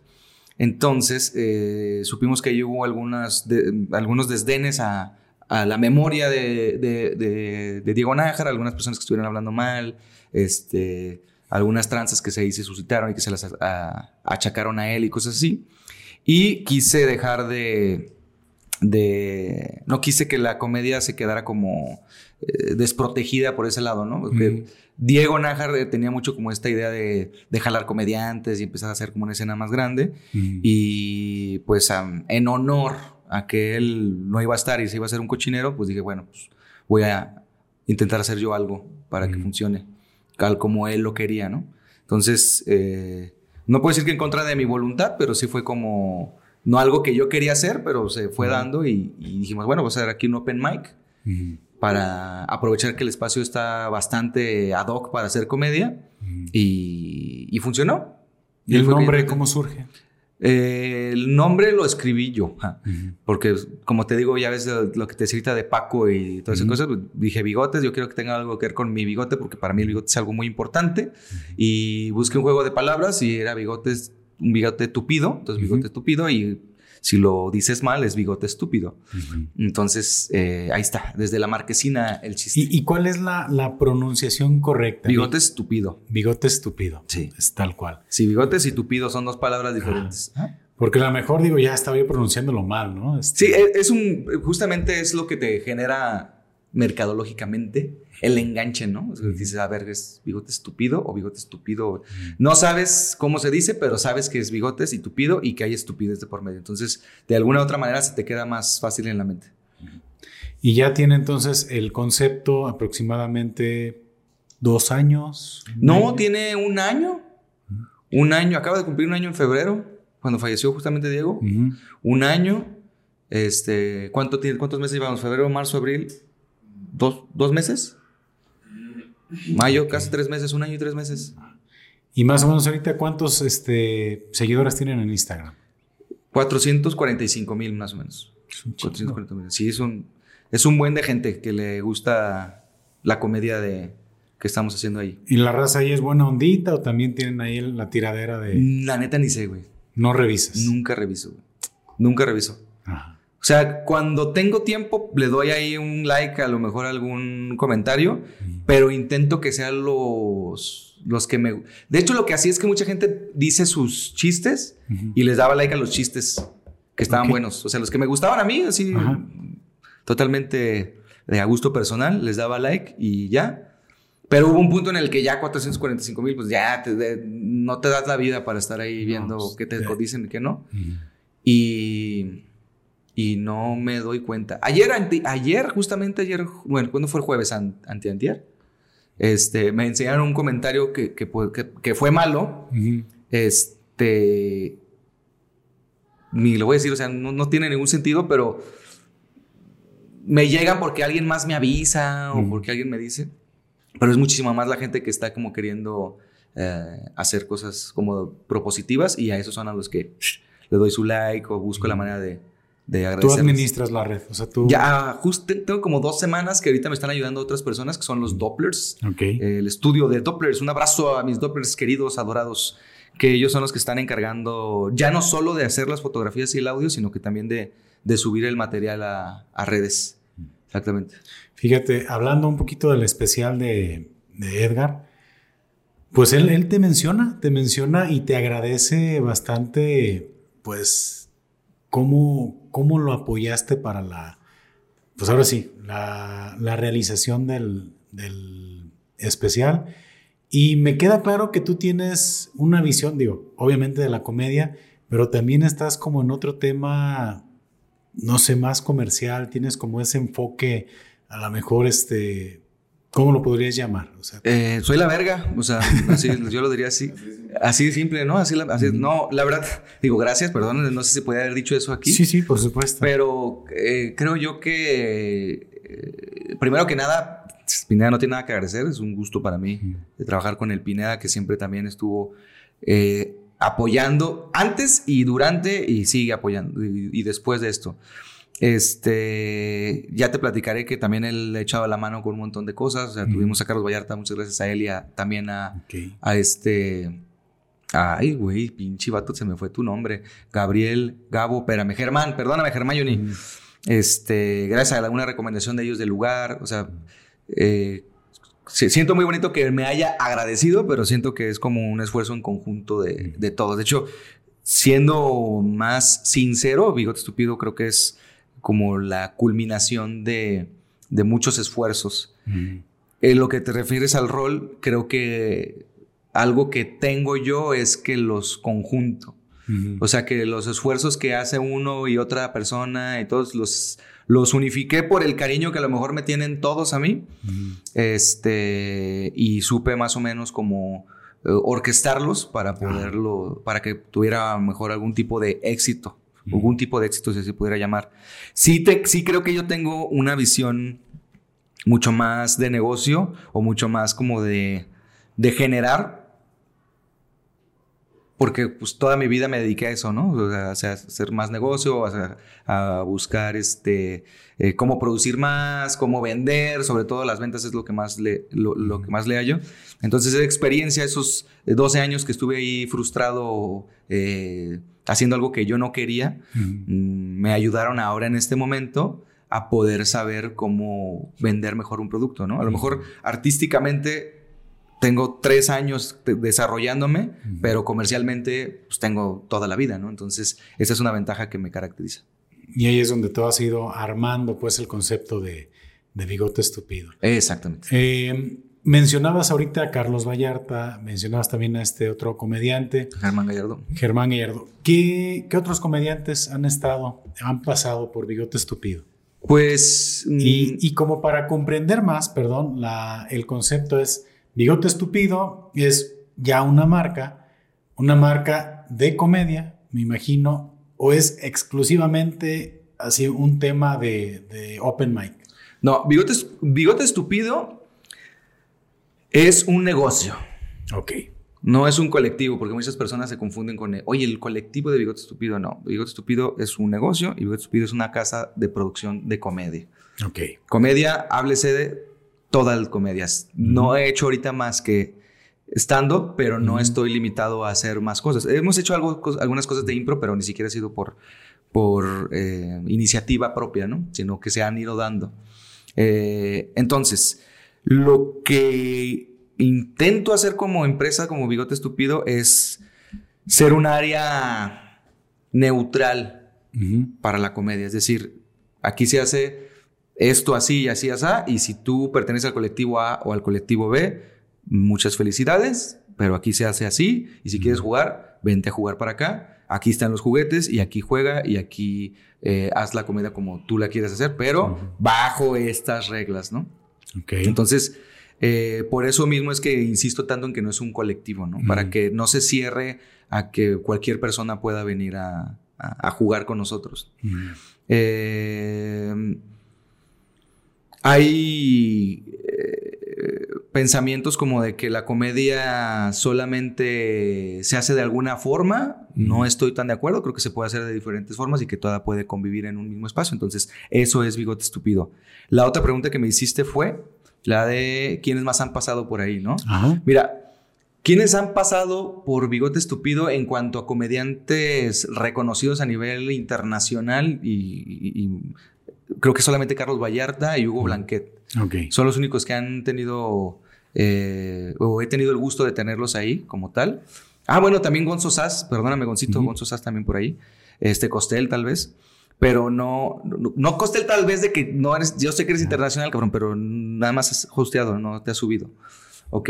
Entonces, eh, supimos que ahí hubo algunas de- algunos desdenes a, a la memoria de, de- de- de Diego Nájar, algunas personas que estuvieron hablando mal, este, algunas tranzas que se ahí se suscitaron y que se las a- a- achacaron a él y cosas así. Y quise dejar de, de... No quise que la comedia se quedara como eh, desprotegida por ese lado, ¿no? Porque. Diego Nájar eh, tenía mucho como esta idea de, de jalar comediantes y empezar a hacer como una escena más grande. Mm. Y pues en honor a que él no iba a estar y se iba a hacer un cochinero, pues dije, bueno, pues voy a intentar hacer yo algo para que funcione, tal como él lo quería, ¿no? Entonces, eh, no puedo decir que en contra de mi voluntad, pero sí fue como, no algo que yo quería hacer, pero se fue dando y, y dijimos, bueno, vamos a hacer aquí un open mic para aprovechar que el espacio está bastante ad hoc para hacer comedia y, y funcionó. ¿Y el nombre cómo surge? Eh, el nombre lo escribí yo, ja. Ujú. porque como te digo, ya ves lo, que te ahorita de Paco y todas esas Ujú. cosas, pues, dije bigotes, yo quiero que tenga algo que ver con mi bigote, porque para mí el bigote es algo muy importante. Y busqué un juego de palabras y era bigotes, un bigote tupido, entonces bigote tupido y si lo dices mal es bigote estúpido. Entonces, eh, ahí está, desde la marquesina el chiste. ¿Y, y cuál es la, la pronunciación correcta? bigote estúpido. Bigote estúpido. Sí. Es tal cual. Si bigotes y tupido son dos palabras diferentes. Ah. Porque a lo mejor digo, ya estaba yo pronunciándolo mal, ¿no? Este, Sí, e- es un, justamente es lo que te genera mercadológicamente el enganche, ¿no? O sea, dices, a ver, ¿es bigote estúpido o bigote estúpido? No sabes cómo se dice, pero sabes que es bigotes y tupido y que hay estupidez de por medio. Entonces, de alguna u otra manera se te queda más fácil en la mente. Y ya tiene entonces el concepto aproximadamente dos años. No, tiene un año. Un año, acaba de cumplir un año en febrero, cuando falleció justamente Diego. Un año. Este, ¿cuánto tiene, ¿Cuántos meses llevamos? ¿Febrero, marzo, abril? ¿Dos, dos meses? Mayo, casi tres meses, un año y tres meses. Y más o menos ahorita, ¿cuántos este, seguidores tienen en Instagram? 445 mil más o menos. Es un chingo. 440 mil. Sí, es un, es un buen de gente que le gusta la comedia de, que estamos haciendo ahí. ¿Y la raza ahí es buena ondita o también tienen ahí la tiradera de La neta ni sé, güey. no revisas? Nunca reviso, güey. Nunca reviso. Ajá. O sea, cuando tengo tiempo, le doy ahí un like, a lo mejor algún comentario, pero intento que sean los, los que me... De hecho, lo que hacía es que mucha gente dice sus chistes Ujú. y les daba like a los chistes que estaban Ok. buenos. O sea, los que me gustaban a mí, así, Ajá. totalmente de a gusto personal, les daba like y ya. Pero hubo un punto en el que ya 445 mil, pues ya te- de- no te das la vida para estar ahí viendo pues, qué te ya. dicen y qué no. Ujú. Y, y no me doy cuenta. Ayer, anti- ayer, justamente ayer, bueno, ¿cuándo fue el jueves? An- antiantier. Este, me enseñaron un comentario que, que, pu- que- que fue malo. Ujú. Este, ni lo voy a decir, o sea, no, no tiene ningún sentido, pero me llegan porque alguien más me avisa o Ujú. porque alguien me dice. Pero es muchísima más la gente que está como queriendo eh, hacer cosas como propositivas y a esos son a los que le doy su like o busco la manera de, de Tú administras la red, o sea, tú... Ya, justo tengo como dos semanas que ahorita me están ayudando otras personas que son los Dopplers Ok. el estudio de Dopplers. Un abrazo a mis Dopplers queridos, adorados, que ellos son los que están encargando ya no solo de hacer las fotografías y el audio, sino que también de, de subir el material a, a redes. Exactamente. Fíjate, hablando un poquito del especial de, de Edgar, pues él, él te menciona, te menciona y te agradece bastante, pues, cómo, cómo lo apoyaste para la, pues ahora sí, la, la realización del, del especial. Y me queda claro que tú tienes una visión, digo, obviamente de la comedia, pero también estás como en otro tema, no sé, más comercial, tienes como ese enfoque, a lo mejor, este, ¿cómo lo podrías llamar? O sea, Eh, soy la verga, o sea, así, yo lo diría así. Así de simple, ¿no? Así, la- así- no, la verdad, digo, gracias, perdón, no sé si podía haber dicho eso aquí. sí, sí, por supuesto. Pero eh, creo yo que, eh, primero que nada, Pineda no tiene nada que agradecer. Es un gusto para mí de trabajar con el Pineda, que siempre también estuvo eh, apoyando antes y durante y sigue apoyando y, y después de esto. Este, ya te platicaré que también él le echaba la mano con un montón de cosas. O sea, tuvimos a Carlos Vallarta, muchas gracias a él y a- también a, este. Ay, güey, pinche vato, se me fue tu nombre. Gabriel, Gabo, espérame, Germán, perdóname, Germán Johnny. Este, gracias a alguna recomendación de ellos del lugar, o sea, eh, siento muy bonito que me haya agradecido, pero siento que es como un esfuerzo en conjunto de, de todos. De hecho, siendo más sincero, Bigote Estúpido creo que es como la culminación de, de muchos esfuerzos. Ujú. En lo que te refieres al rol, creo que algo que tengo yo es que los conjunto. Ujú. O sea, que los esfuerzos que hace uno y otra persona y todos los, los unifiqué por el cariño que a lo mejor me tienen todos a mí. Ujú. Este, y supe más o menos como eh, orquestarlos para poderlo, para que tuviera mejor algún tipo de éxito. Algún tipo de éxito, si se pudiera llamar. Sí, te, sí creo que yo tengo una visión mucho más de negocio o mucho más como de, de generar porque pues toda mi vida me dediqué a eso, ¿no? O sea, a hacer más negocio, a, buscar este, eh, cómo producir más, cómo vender, sobre todo las ventas es lo que más le, lo, que más le hallo. Entonces, esa experiencia, esos 12 años que estuve ahí frustrado eh, haciendo algo que yo no quería, mm, me ayudaron ahora en este momento a poder saber cómo vender mejor un producto, ¿no? A lo mejor artísticamente tengo tres años desarrollándome, pero comercialmente pues, tengo toda la vida, ¿no? Entonces, esa es una ventaja que me caracteriza. Y ahí es donde tú has ido armando, pues, el concepto de, bigote estúpido. Exactamente. Eh, mencionabas ahorita a Carlos Vallarta, mencionabas también a este otro comediante. Germán Gallardo. Germán Gallardo. ¿Qué, qué otros comediantes han estado, han pasado por bigote estúpido? Pues... Y, mm, y como para comprender más, perdón, la, el concepto es Bigote Estúpido es ya una marca, una marca de comedia, me imagino, o es exclusivamente así un tema de, open mic. No, Bigote, Bigote Estúpido es un negocio. Ok. No es un colectivo, porque muchas personas se confunden con, oye, el colectivo de Bigote Estúpido. No, Bigote Estúpido es un negocio y Bigote Estúpido es una casa de producción de comedia. Ok. Comedia, háblese de todas las comedias. No he hecho ahorita más que estando, pero no estoy limitado a hacer más cosas. Hemos hecho algo, algunas cosas de impro, pero ni siquiera ha sido por, por eh, iniciativa propia, ¿no? Sino que se han ido dando. Eh, entonces, lo que intento hacer como empresa, como Bigote Estúpido, es ser un área neutral para la comedia. Es decir, aquí se hace esto así y así, así, y si tú perteneces al colectivo A o al colectivo B, muchas felicidades, pero aquí se hace así, y si quieres jugar, vente a jugar para acá, aquí están los juguetes, y aquí juega, y aquí eh, haz la comida como tú la quieres hacer, pero bajo estas reglas, ¿no? Entonces, eh, por eso mismo es que insisto tanto en que no es un colectivo, ¿no? Para que no se cierre a que cualquier persona pueda venir a, jugar con nosotros. eh, hay pensamientos como de que la comedia solamente se hace de alguna forma. No estoy tan de acuerdo. Creo que se puede hacer de diferentes formas y que toda puede convivir en un mismo espacio. Entonces, eso es bigote estúpido. La otra pregunta que me hiciste fue la de quiénes más han pasado por ahí, ¿no? Mira, ¿Quiénes han pasado por Bigote Estúpido en cuanto a comediantes reconocidos a nivel internacional y creo que solamente Carlos Vallarta y Hugo Blanquet. Son los únicos que han tenido, eh, o he tenido el gusto de tenerlos ahí como tal. Ah, bueno, también Gonzo Sass, perdóname Goncito, Gonzo Sass también por ahí. Este Costel tal vez. Pero no, no, Costel tal vez de que no eres, yo sé que eres internacional, cabrón, pero nada más has hosteado, no te has subido. Ok.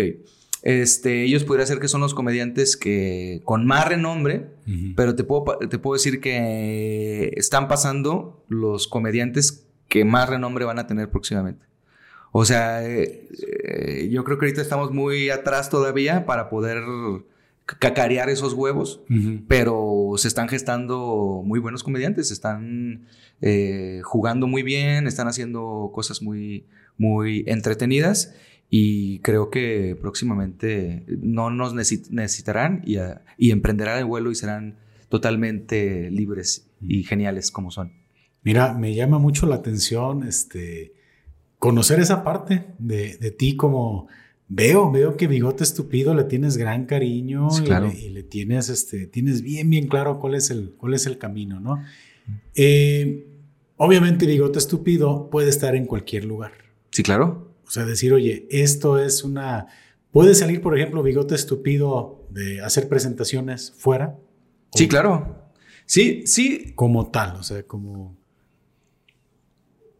Este, ellos podrían ser que son los comediantes que con más renombre, pero te puedo, te puedo decir que están pasando los comediantes que más renombre van a tener próximamente. O sea, eh, eh, yo creo que ahorita estamos muy atrás todavía para poder cacarear esos huevos, pero se están gestando muy buenos comediantes, están eh, jugando muy bien, están haciendo cosas muy, muy entretenidas y creo que próximamente no nos necesitarán y, y, emprenderán el vuelo y serán totalmente libres y geniales como son. Mira, me llama mucho la atención este, conocer esa parte de, ti como... Veo, veo que Bigote Estúpido le tienes gran cariño y, le, tienes, este, tienes bien, bien claro cuál es el, cuál es el camino, ¿no? Eh, obviamente Bigote Estúpido puede estar en cualquier lugar. Sí, claro. O sea, decir, oye, esto es una... ¿Puede salir, por ejemplo, bigote estúpido de hacer presentaciones fuera? Sí, claro. Sí, sí. Como tal, o sea, como...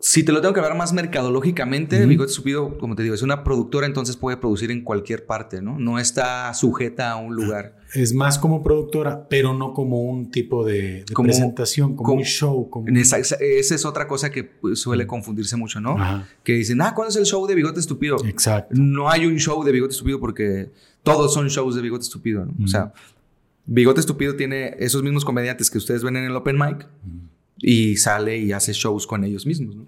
Si te lo tengo que ver más mercadológicamente, Bigote Estúpido, como te digo, es una productora, entonces puede producir en cualquier parte, ¿no? No está sujeta a un lugar. Es más como productora, pero no como un tipo de, presentación, como, un show. Esa, es otra cosa que pues, suele confundirse mucho, ¿no? Que dicen, ah, ¿cuándo es el show de Bigote Estúpido? Exacto. No hay un show de Bigote Estúpido porque todos son shows de Bigote Estúpido, ¿no? O sea, Bigote Estúpido tiene esos mismos comediantes que ustedes ven en el Open Mic y sale y hace shows con ellos mismos, ¿no?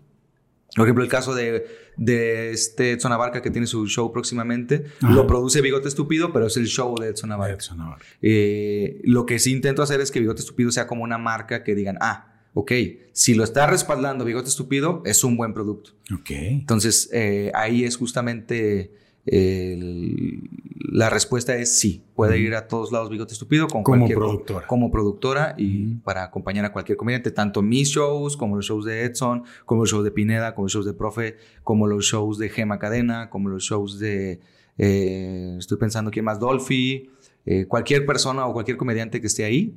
Por ejemplo, el caso de, de este Edson Abarca que tiene su show próximamente, Ajá. lo produce Bigote Estúpido, pero es el show de Edson Abarca. Edson. Eh, lo que sí intento hacer es que Bigote Estúpido sea como una marca que digan, ah, ok, si lo está respaldando Bigote Estúpido, es un buen producto. Ok. Entonces, eh, ahí es justamente el- la respuesta es sí, puede ir a todos lados Bigote Estúpido con Como cualquier- productora. como productora y para acompañar a cualquier comediante, tanto mis shows como los shows de Edson, como los shows de Pineda, como los shows de Profe, como los shows de Gema Cadena, como los shows de, eh, estoy pensando quién más, Dolphy, eh, cualquier persona o cualquier comediante que esté ahí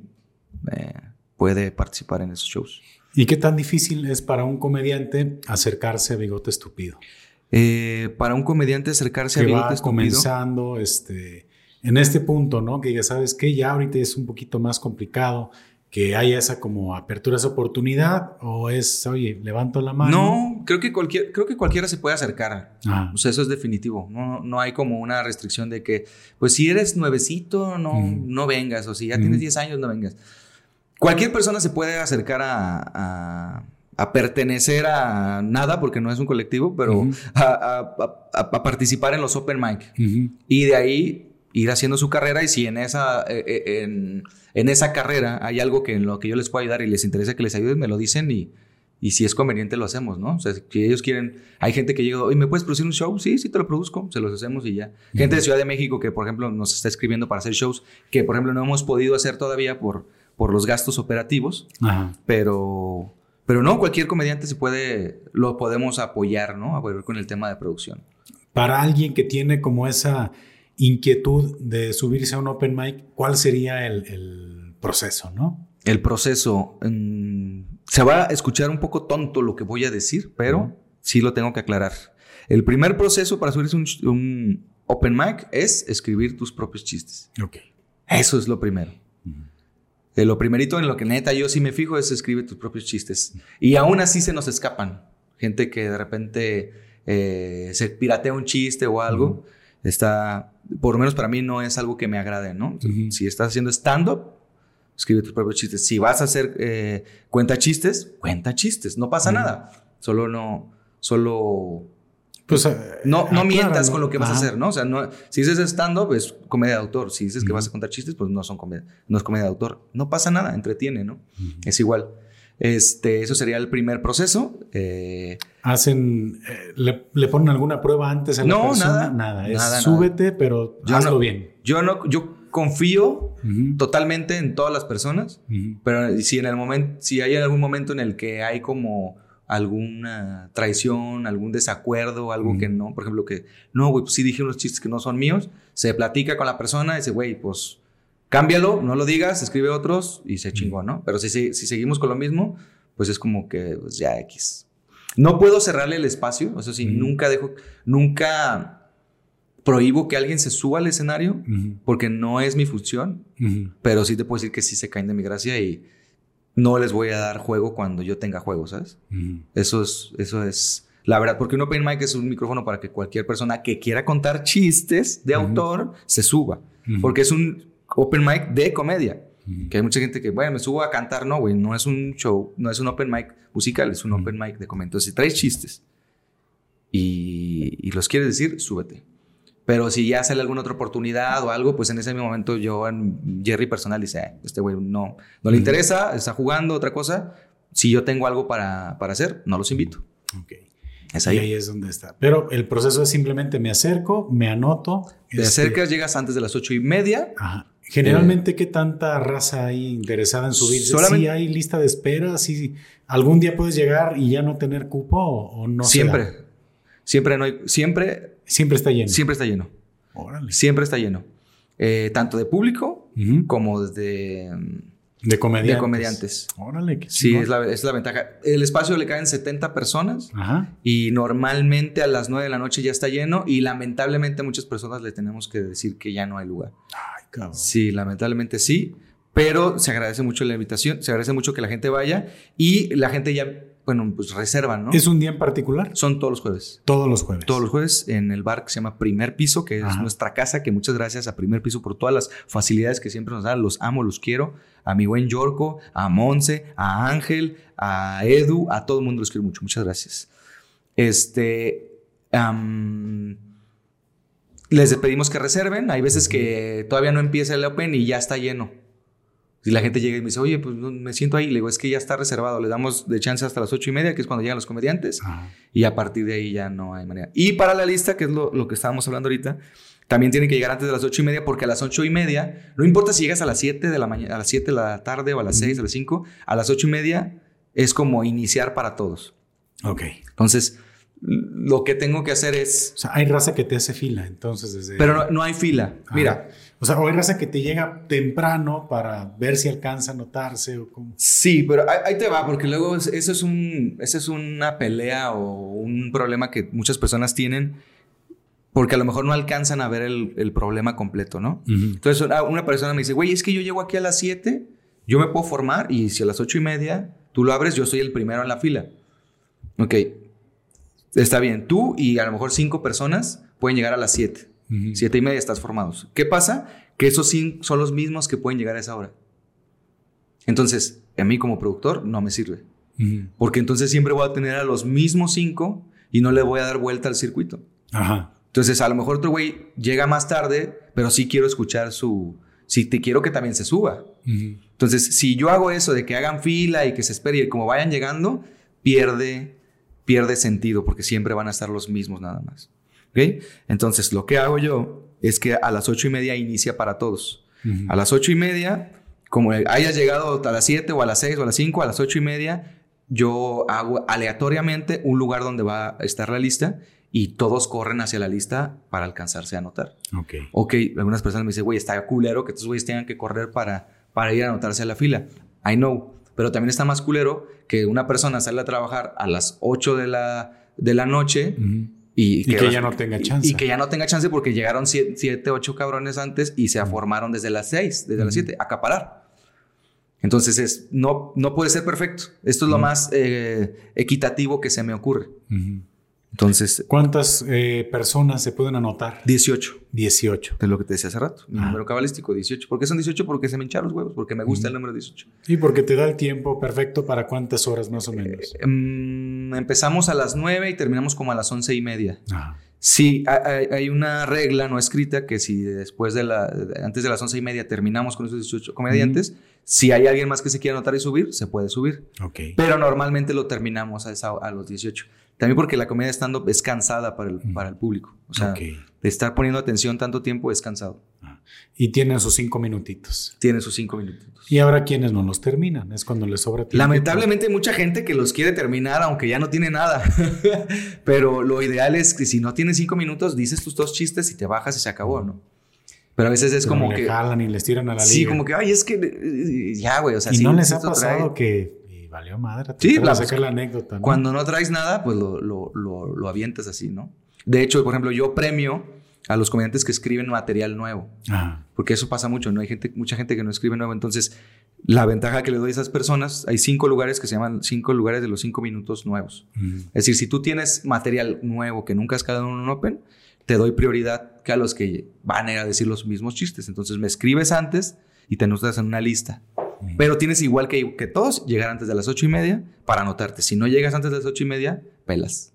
eh, puede participar en esos shows. ¿Y qué tan difícil es para un comediante acercarse a Bigote Estúpido? Eh, para un comediante acercarse a que Bigote va Estúpido, comenzando este, en este punto, ¿no? Que ya sabes que ya ahorita es un poquito más complicado que haya esa como apertura, esa oportunidad, o es, oye, levanto la mano. No, creo que, cualquier, creo que cualquiera se puede acercar. Ah, O sea, eso es definitivo. No, no hay como una restricción de que, pues si eres nuevecito, no, no vengas. O si ya tienes 10 años, no vengas. Cualquier persona se puede acercar a, a- a pertenecer a nada, porque no es un colectivo, pero a, a- a- a participar en los open mic. Y de ahí ir haciendo su carrera. Y si en esa, eh, eh, en, en esa carrera hay algo que en lo que yo les puedo ayudar y les interesa que les ayude, me lo dicen y, y si es conveniente lo hacemos, ¿no? O sea, si ellos quieren, hay gente que llega, oye, ¿me puedes producir un show? Sí, sí te lo produzco, se los hacemos y ya. Gente de Ciudad de México que, por ejemplo, nos está escribiendo para hacer shows que, por ejemplo, no hemos podido hacer todavía por, por los gastos operativos, Ajá. pero, pero no, cualquier comediante se puede, lo podemos apoyar, ¿no? A ver con el tema de producción. Para alguien que tiene como esa inquietud de subirse a un open mic, ¿cuál sería el, el proceso, no? El proceso. mm, se va a escuchar un poco tonto lo que voy a decir, pero Ujú. sí lo tengo que aclarar. El primer proceso para subirse un, un open mic es escribir tus propios chistes. Ok. Eso es lo primero. Ujú. Eh, lo primerito en lo que neta yo sí me fijo es escribir tus propios chistes. Y aún así se nos escapan. Gente que de repente eh, se piratea un chiste o algo. Está, por lo menos para mí no es algo que me agrade, ¿no? Si estás haciendo stand-up, escribe tus propios chistes. Si vas a hacer eh, cuenta chistes, cuenta chistes. No pasa nada. Solo no, solo Pues, eh, no, no acláralo. mientas con lo que vas a hacer, ¿no? O sea, no, si dices stand-up es comedia de autor. Si dices que vas a contar chistes, pues no son comedia, no es comedia de autor. No pasa nada, entretiene, ¿no? Es igual. Este, eso sería el primer proceso. Eh, Hacen, eh, le, le ponen alguna prueba antes a la No, persona? nada. Nada, es Nada, nada. súbete, pero Yo hazlo no- bien. yo no, yo confío totalmente en todas las personas, pero si en el momento, si hay algún momento en el que hay como alguna traición, algún desacuerdo, algo Ujú. que no, por ejemplo, que no, güey, pues sí dije unos chistes que no son míos, se platica con la persona y dice, güey, pues cámbialo, no lo digas, escribe otros y se chingó, ¿no? Pero si, si, si seguimos con lo mismo, pues es como que, pues ya X. No puedo cerrarle el espacio, eso sí, Ujú. nunca dejo, nunca prohíbo que alguien se suba al escenario porque no es mi función, pero sí te puedo decir que sí se caen de mi gracia y no les voy a dar juego cuando yo tenga juego, ¿sabes? Eso es, eso es la verdad, porque un open mic es un micrófono para que cualquier persona que quiera contar chistes de autor se suba, porque es un open mic de comedia. Que hay mucha gente que, bueno, me subo a cantar, no, güey, no es un show, no es un open mic musical, es un open mic de comedia. Entonces, si traes chistes y, y los quieres decir, súbete. Pero si ya sale alguna otra oportunidad o algo, pues en ese mismo momento yo, en Jerry personal, dice, "Eh, este güey no, no le interesa, está jugando otra cosa. Si yo tengo algo para, para hacer, no los invito. Ok. Es Y ahí. ahí es donde está. Pero el proceso es simplemente me acerco, me anoto. Te este, acercas, llegas antes de las ocho y media. Ajá. Generalmente, ¿qué tanta raza hay interesada en subirse? Solamente- ¿Sí hay lista de espera? ¿Sí algún día puedes llegar y ya no tener cupo o, o no? siempre. Siempre no hay, siempre, Siempre está lleno. siempre está lleno. Órale. Siempre está lleno. Eh, tanto de público como de, De comediantes. de comediantes. Órale, qué Sí, es la, es la ventaja. El espacio le caen 70 personas Ajá. y normalmente a las 9 de la noche ya está lleno y lamentablemente muchas personas le tenemos que decir que ya no hay lugar. Ay, cabrón. Sí, lamentablemente sí, pero se agradece mucho la invitación, se agradece mucho que la gente vaya y la gente ya, bueno, pues reservan, ¿no? ¿Es un día en particular? Son todos los jueves. Todos los jueves. Todos los jueves en el bar que se llama Primer Piso, que es nuestra casa, que muchas gracias a Primer Piso por todas las facilidades que siempre nos dan. Los amo, los quiero. A mi buen Yorko, a Monse, a Ángel, a Edu, a todo el mundo los quiero mucho. Muchas gracias. Este. les pedimos que reserven. Hay veces que todavía no empieza el Open y ya está lleno. Si la gente llega y me dice, oye, pues me siento ahí, le digo, es que ya está reservado. Le damos de chance hasta las ocho y media, que es cuando llegan los comediantes. Ajá. Y a partir de ahí ya no hay manera. Y para la lista, que es lo, lo que estábamos hablando ahorita, también tiene que llegar antes de las ocho y media, porque a las ocho y media, no importa si llegas a las 7 de la mañana, a las 7 de la tarde o a las 6, a las 5, a las ocho y media es como iniciar para todos. Ok. Entonces, lo que tengo que hacer es. O sea, hay raza que te hace fila, entonces desde... Pero no, no hay fila. Ah. Mira, O sea, o hay raza que te llega temprano para ver si alcanza a notarse o cómo. Sí, pero ahí, ahí te va, porque luego es- eso es un, esa es una pelea o un problema que muchas personas tienen porque a lo mejor no alcanzan a ver el, el problema completo, ¿no? Entonces una, una persona me dice, güey, es que yo llego aquí a las 7, yo me puedo formar y si a las ocho y media tú lo abres, yo soy el primero en la fila. Ok, está bien, tú y a lo mejor cinco personas pueden llegar a las 7. Siete y media estás formados. ¿Qué pasa? Que esos cinco son los mismos que pueden llegar a esa hora. Entonces, a mí como productor no me sirve. Porque entonces siempre voy a tener a los mismos cinco y no le voy a dar vuelta al circuito. Ajá. Entonces, a lo mejor otro güey llega más tarde, pero sí quiero escuchar su... Sí, te quiero que también se suba. Entonces, si yo hago eso de que hagan fila y que se espere y como vayan llegando, pierde, pierde sentido porque siempre van a estar los mismos nada más. ¿Ok? Entonces, lo que hago yo es que a las ocho y media inicia para todos. Ujú. A las ocho y media, como hayas llegado a las 7 o a las 6 o a las 5, a las ocho y media, yo hago aleatoriamente un lugar donde va a estar la lista y todos corren hacia la lista para alcanzarse a anotar. Ok. Ok, algunas personas me dicen, güey, está culero que estos güeyes tengan que correr para, para ir a anotarse a la fila. I know, pero también está más culero que una persona sale a trabajar a las 8 de la, de la noche Ujú. Y, Y que ya no tenga chance. Y, que ya no tenga chance porque llegaron 7, 8 cabrones antes y se formaron desde las 6, desde las 7, a acaparar. Entonces es, no, no puede ser perfecto. Esto es lo más eh, equitativo que se me ocurre. Entonces, ¿Cuántas eh, personas se pueden anotar? 18. 18. De lo que te decía hace rato. Mi Ah. número cabalístico, 18. ¿Por qué son 18? Porque se me hincharon los huevos, porque me gusta el número 18. Y porque te da el tiempo perfecto para cuántas horas más o menos. Mm, empezamos a las 9 y terminamos como a las 11 y media. Ajá. Sí, hay- una regla no escrita que si después de la, antes de las 11 y media terminamos con esos 18 comediantes, si hay alguien más que se quiera anotar y subir, se puede subir. Pero normalmente lo terminamos a, esa- a los 18. También porque la comedia stand-up es cansada para el, para el público. O sea. De estar poniendo atención tanto tiempo es cansado. Y tienen sus cinco minutitos. Tiene sus 5 minutos. Y habrá quienes no los terminan. Es cuando les sobra tiempo. Lamentablemente hay mucha gente que los quiere terminar aunque ya no tiene nada. Pero lo ideal es que si no tienes cinco minutos, dices tus dos chistes y te bajas y se acabó, ¿no? Pero a veces es Pero como le que... jalan y les tiran a la Sí, liga. como que, ay, es que... eh, Ya, güey, o sea, y sí, no les sí ha pasado trae- que y valió madre. Sí, Sí, la- sacar la anécdota. ¿no? Cuando no traes nada, pues lo, lo, lo, lo avientas así, ¿no? De hecho, por ejemplo, yo premio a los comediantes que escriben material nuevo. Ajá. Porque eso pasa mucho, ¿no? Hay gente, mucha gente que no escribe nuevo. Entonces, la ventaja que le doy a esas personas, hay cinco lugares que se llaman cinco lugares de los cinco minutos nuevos. Ujú. Es decir, si tú tienes material nuevo que nunca has quedado en un open, te doy prioridad que a los que van a ir a decir los mismos chistes. Entonces me escribes antes y te anotas en una lista. Pero tienes igual que, que todos, llegar antes de las ocho y media para anotarte. Si no llegas antes de las ocho y media, pelas.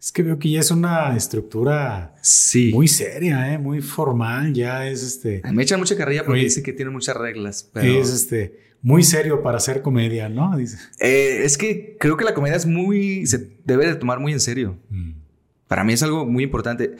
Es que veo que ya es una estructura Sí. muy seria, ¿eh? muy formal. Ya es este. Me echan mucha carrilla porque Oye. dice que tiene muchas reglas. Pero Es este. Muy serio para hacer comedia, ¿no? Dice. Eh, es que creo que la comedia es muy. se debe de tomar muy en serio. Mm. Para mí es algo muy importante.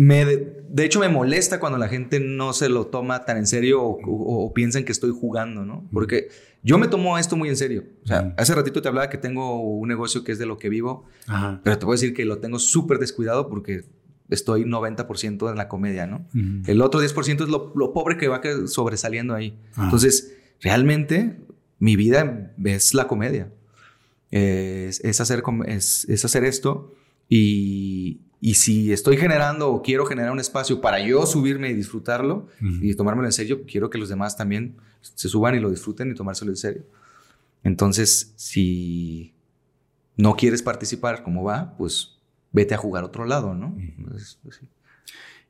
Me, de, hecho, me molesta cuando la gente no se lo toma tan en serio o, o- o piensan que estoy jugando, ¿no? Porque yo me tomo esto muy en serio. O sea, hace ratito te hablaba que tengo un negocio que es de lo que vivo, Ajá. pero te a decir que lo tengo súper descuidado porque estoy 90% en la comedia, ¿no? El otro 10% es lo, lo pobre que va sobresaliendo ahí. Ah. Entonces, realmente, mi vida es la comedia. Es, es hacer, es, es hacer esto y, y si estoy generando o quiero generar un espacio para yo subirme y disfrutarlo y tomármelo en serio, quiero que los demás también se suban y lo disfruten y tomárselo en serio. Entonces, si no quieres participar como va, pues vete a jugar a otro lado, ¿no? Pues, sí.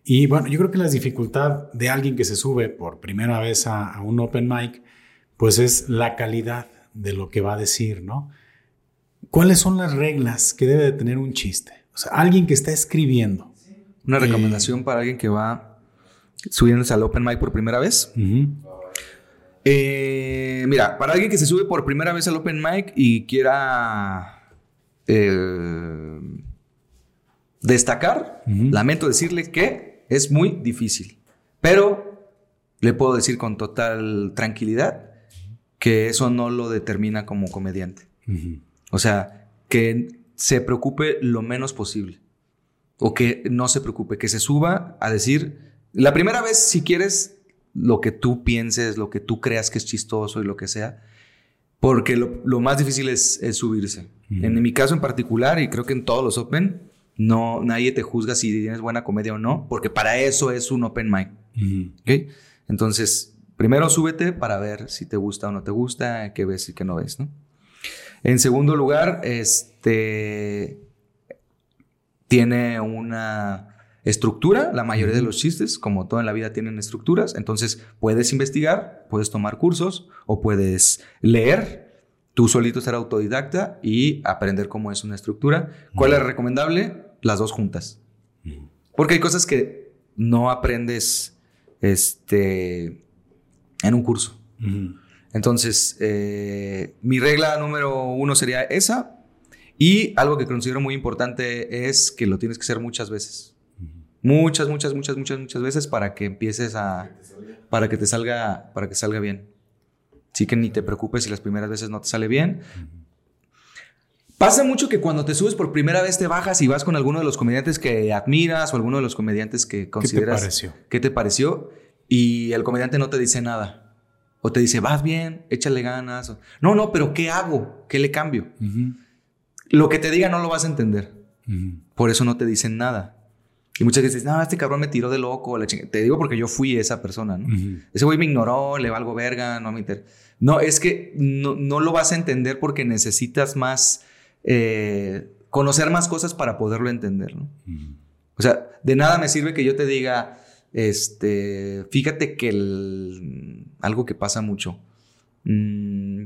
Y bueno, yo creo que la dificultad de alguien que se sube por primera vez a, a un open mic, pues es la calidad de lo que va a decir, ¿no? ¿cuáles son las reglas que debe de tener un chiste? O sea, alguien que está escribiendo. Una recomendación para alguien que va subiéndose al Open Mic por primera vez. Eh, mira, para alguien que se sube por primera vez al Open Mic y quiera eh, destacar, lamento decirle que es muy difícil. Pero le puedo decir con total tranquilidad que eso no lo determina como comediante. O sea, que se preocupe lo menos posible. O que no se preocupe, que se suba a decir, la primera vez, si quieres, lo que tú pienses, lo que tú creas que es chistoso y lo que sea, porque lo, más difícil es, subirse. En mi caso en particular, y creo que en todos los Open, no, nadie te juzga si tienes buena comedia o no, porque para eso es un Open Mic. Entonces, primero súbete para ver si te gusta o no te gusta, qué ves y qué no ves, ¿no? En segundo lugar, este tiene una estructura, la mayoría de los chistes, como todo en la vida, tienen estructuras, entonces puedes investigar, puedes tomar cursos o puedes leer, tú solito ser autodidacta y aprender cómo es una estructura. ¿Cuál es recomendable? Las dos juntas. Porque hay cosas que no aprendes este, en un curso. Entonces, eh, mi regla número uno sería esa. Y algo que considero muy importante es que lo tienes que hacer muchas veces. Muchas, muchas, muchas, muchas, muchas veces para que empieces a... Para que te salga, para que salga bien. Así que ni te preocupes si las primeras veces no te sale bien. Pasa mucho que cuando te subes por primera vez te bajas y vas con alguno de los comediantes que admiras o alguno de los comediantes que consideras... ¿Qué te pareció? ¿Qué te pareció? Y el comediante no te dice nada. O te dice, vas bien, échale ganas. no, no, pero ¿qué hago? ¿Qué le cambio? Lo que te diga no lo vas a entender. Por eso no te dicen nada. Y muchas veces dicen, no, este cabrón me tiró de loco. Te digo porque yo fui esa persona, ¿no? Ese güey me ignoró, le valgo verga, no me inter... No, es que no, lo vas a entender porque necesitas más, eh, conocer más cosas para poderlo entender, ¿no? O sea, de nada me sirve que yo te diga, este, fíjate que algo que pasa mucho, mm,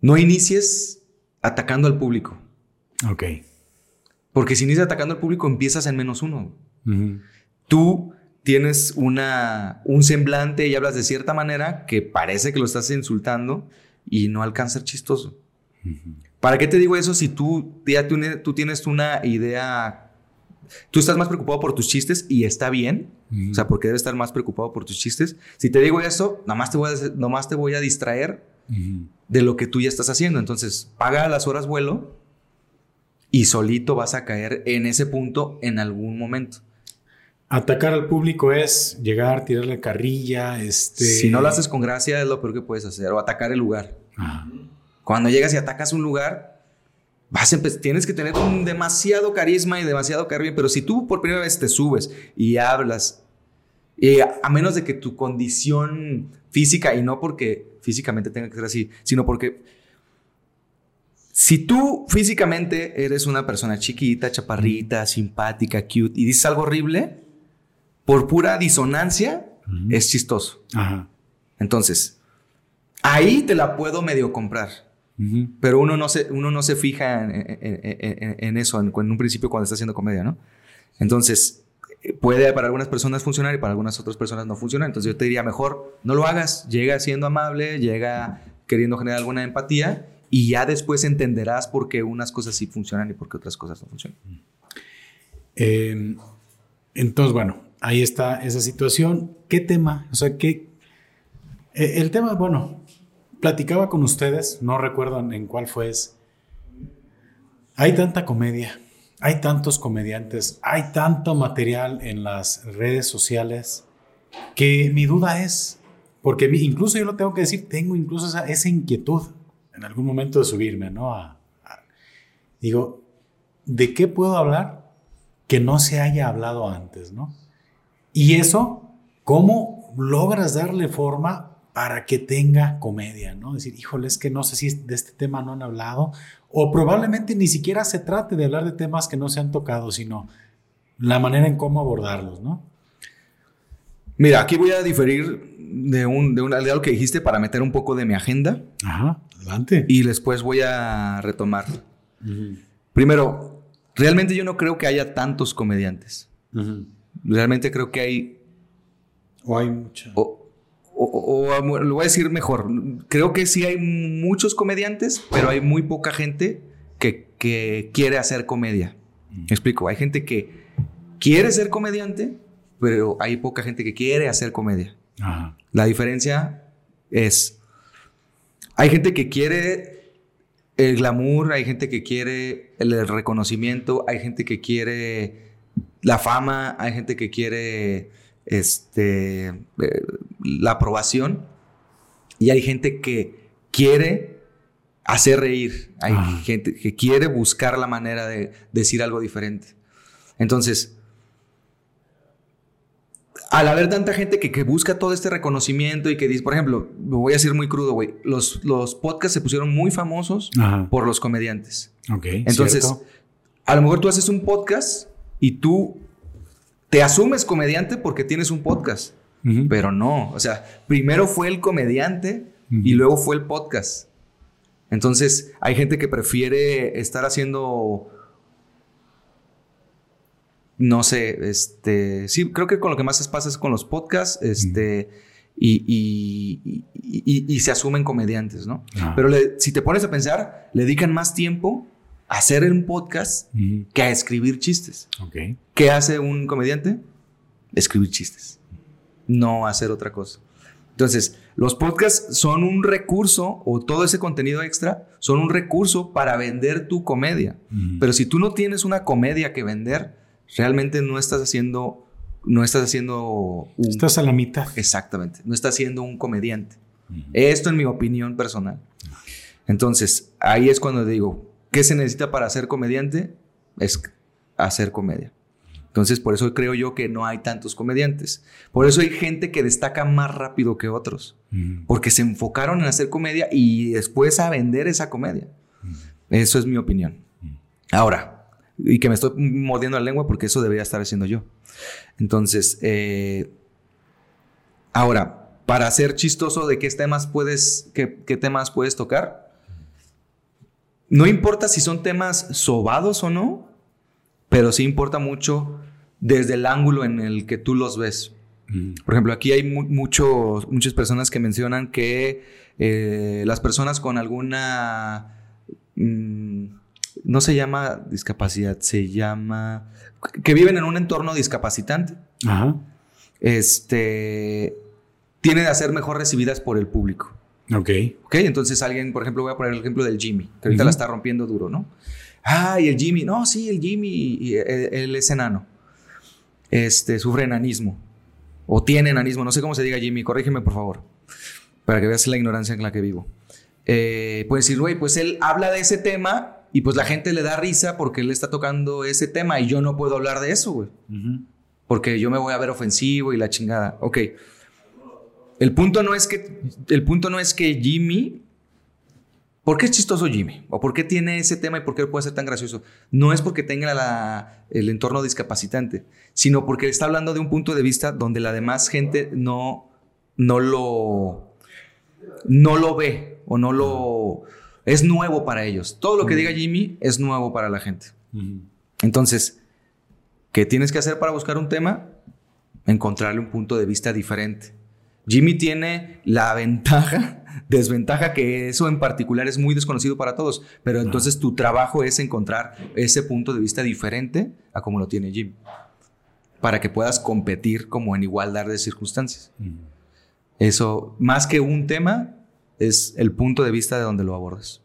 no inicies atacando al público. Ok. Porque si inicias atacando al público, empiezas en menos uno. Tú tienes una, un semblante y hablas de cierta manera que parece que lo estás insultando y no alcanza a ser chistoso. ¿Para qué te digo eso si tú ya tú tienes una idea tú estás más preocupado por tus chistes y está bien. O sea, porque debes estar más preocupado por tus chistes. Si te digo eso, nada más te voy a, te voy a distraer de lo que tú ya estás haciendo. Entonces, paga las horas vuelo y solito vas a caer en ese punto en algún momento. Atacar al público es llegar, tirarle carrilla, este... Si no lo haces con gracia es lo peor que puedes hacer, o atacar el lugar. Cuando llegas y atacas un lugar, tienes que tener un demasiado carisma y demasiado carisma, pero si tú por primera vez te subes y hablas, y a, menos de que tu condición física, y no porque físicamente tenga que ser así, sino porque si tú físicamente eres una persona chiquita, chaparrita, simpática, cute, y dices algo horrible, por pura disonancia, es chistoso. Entonces, ahí te la puedo medio comprar. Pero uno no se, uno no se fija en, eso en, un principio cuando está haciendo comedia, ¿no? Entonces, puede para algunas personas funcionar y para algunas otras personas no funcionar. Entonces yo te diría, mejor no lo hagas, llega siendo amable, llega queriendo generar alguna empatía y ya después entenderás por qué unas cosas sí funcionan y por qué otras cosas no funcionan. Em, entonces, bueno, ahí está esa situación. ¿Qué tema? O sea, ¿qué? Eh, el tema, bueno, platicaba con ustedes, no recuerdo en cuál fue. Hay tanta comedia, hay tantos comediantes, hay tanto material en las redes sociales que mi duda es, porque incluso yo lo tengo que decir, tengo incluso esa, inquietud en algún momento de subirme, ¿no? digo, ¿de qué puedo hablar que no se haya hablado antes, ¿no? Y eso, ¿cómo logras darle forma para que tenga comedia, ¿no? Decir, híjole, es que no sé si de este tema no han hablado, o probablemente ni siquiera se trate de hablar de temas que no se han tocado, sino la manera en cómo abordarlos, ¿no? Mira, aquí voy a diferir de, un, de, un, de algo que dijiste para meter un poco de mi agenda Ajá, adelante. y después voy a retomar. Primero, realmente yo no creo que haya tantos comediantes. Realmente creo que hay O hay mucha. O, o- lo voy a decir mejor. Creo que sí hay muchos comediantes, pero hay muy poca gente que, que quiere hacer comedia. Me explico. Hay gente que quiere ser comediante, pero hay poca gente que quiere hacer comedia. Ajá. La diferencia es, hay gente que quiere el glamour, hay gente que quiere el reconocimiento, hay gente que quiere la fama, hay gente que quiere este, eh, la aprobación y hay gente que quiere hacer reír, hay gente que quiere buscar la manera de decir algo diferente. Entonces, al haber tanta gente que, que busca todo este reconocimiento y que dice, por ejemplo, lo voy a decir muy crudo, güey, los, los podcasts se pusieron muy famosos Ajá. por los comediantes. Ok. Entonces, cierto. a lo mejor tú haces un podcast y tú te asumes comediante porque tienes un podcast, pero no, o sea, primero fue el comediante y luego fue el podcast. Entonces, hay gente que prefiere estar haciendo no sé, este, sí, creo que con lo que más pasa es con los podcasts, este, y, y- y- y- y se asumen comediantes, ¿no? Ajá. Pero le- si te pones a pensar, le dedican más tiempo a hacer un podcast que a escribir chistes. Ok. ¿Qué hace un comediante? Escribir chistes, no hacer otra cosa. Entonces, los podcasts son un recurso, o todo ese contenido extra, son un recurso para vender tu comedia. Ujú. Pero si tú no tienes una comedia que vender, realmente no estás haciendo, no estás haciendo un- Estás a la mitad. exactamente, no estás siendo un comediante. Esto en mi opinión personal. Entonces, ahí es cuando digo, ¿qué se necesita para ser comediante? Es hacer comedia. Entonces, por eso creo yo que no hay tantos comediantes. Por eso hay gente que destaca más rápido que otros. Porque se enfocaron en hacer comedia y después a vender esa comedia. Eso es mi opinión. Ahora, y que me estoy mordiendo la lengua porque eso debería estar haciendo yo. Entonces, eh, ahora, para ser chistoso de qué temas puedes, qué, qué temas puedes tocar, no importa si son temas sobados o no, pero sí importa mucho desde el ángulo en el que tú los ves. Ujú. Por ejemplo, aquí hay mu- muchas personas que mencionan que eh, las personas con alguna... mm, no se llama discapacidad, se llama... que viven en un entorno discapacitante, Ajá. este, tienen a ser mejor recibidas por el público. Ok. ¿Ok? Entonces alguien, por ejemplo, voy a poner el ejemplo del Jimmy, que ahorita la está rompiendo duro, ¿no? Ay, el Jimmy, no, sí, el Jimmy, y, él es enano. Este, sufre enanismo. O tiene enanismo, no sé cómo se diga Jimmy, corrígeme por favor, para que veas la ignorancia en la que vivo. Eh, puedes decir, güey, pues él habla de ese tema y pues la gente le da risa porque él está tocando ese tema y yo no puedo hablar de eso, güey porque yo me voy a ver ofensivo y la chingada. Ok. El punto no es que, el punto no es que Jimmy, ¿por qué es chistoso Jimmy? ¿O por qué tiene ese tema y por qué puede ser tan gracioso? No es porque tenga la- el entorno discapacitante, sino porque está hablando de un punto de vista donde la demás gente no, no lo, no lo ve o no lo, es nuevo para ellos. Todo lo que diga Jimmy es nuevo para la gente. Entonces, ¿qué tienes que hacer para buscar un tema? Encontrarle un punto de vista diferente. Jimmy tiene la ventaja, desventaja que eso en particular es muy desconocido para todos, pero entonces tu trabajo es encontrar ese punto de vista diferente a como lo tiene Jimmy, para que puedas competir como en igualdad de circunstancias. Eso, más que un tema, es el punto de vista de donde lo abordas.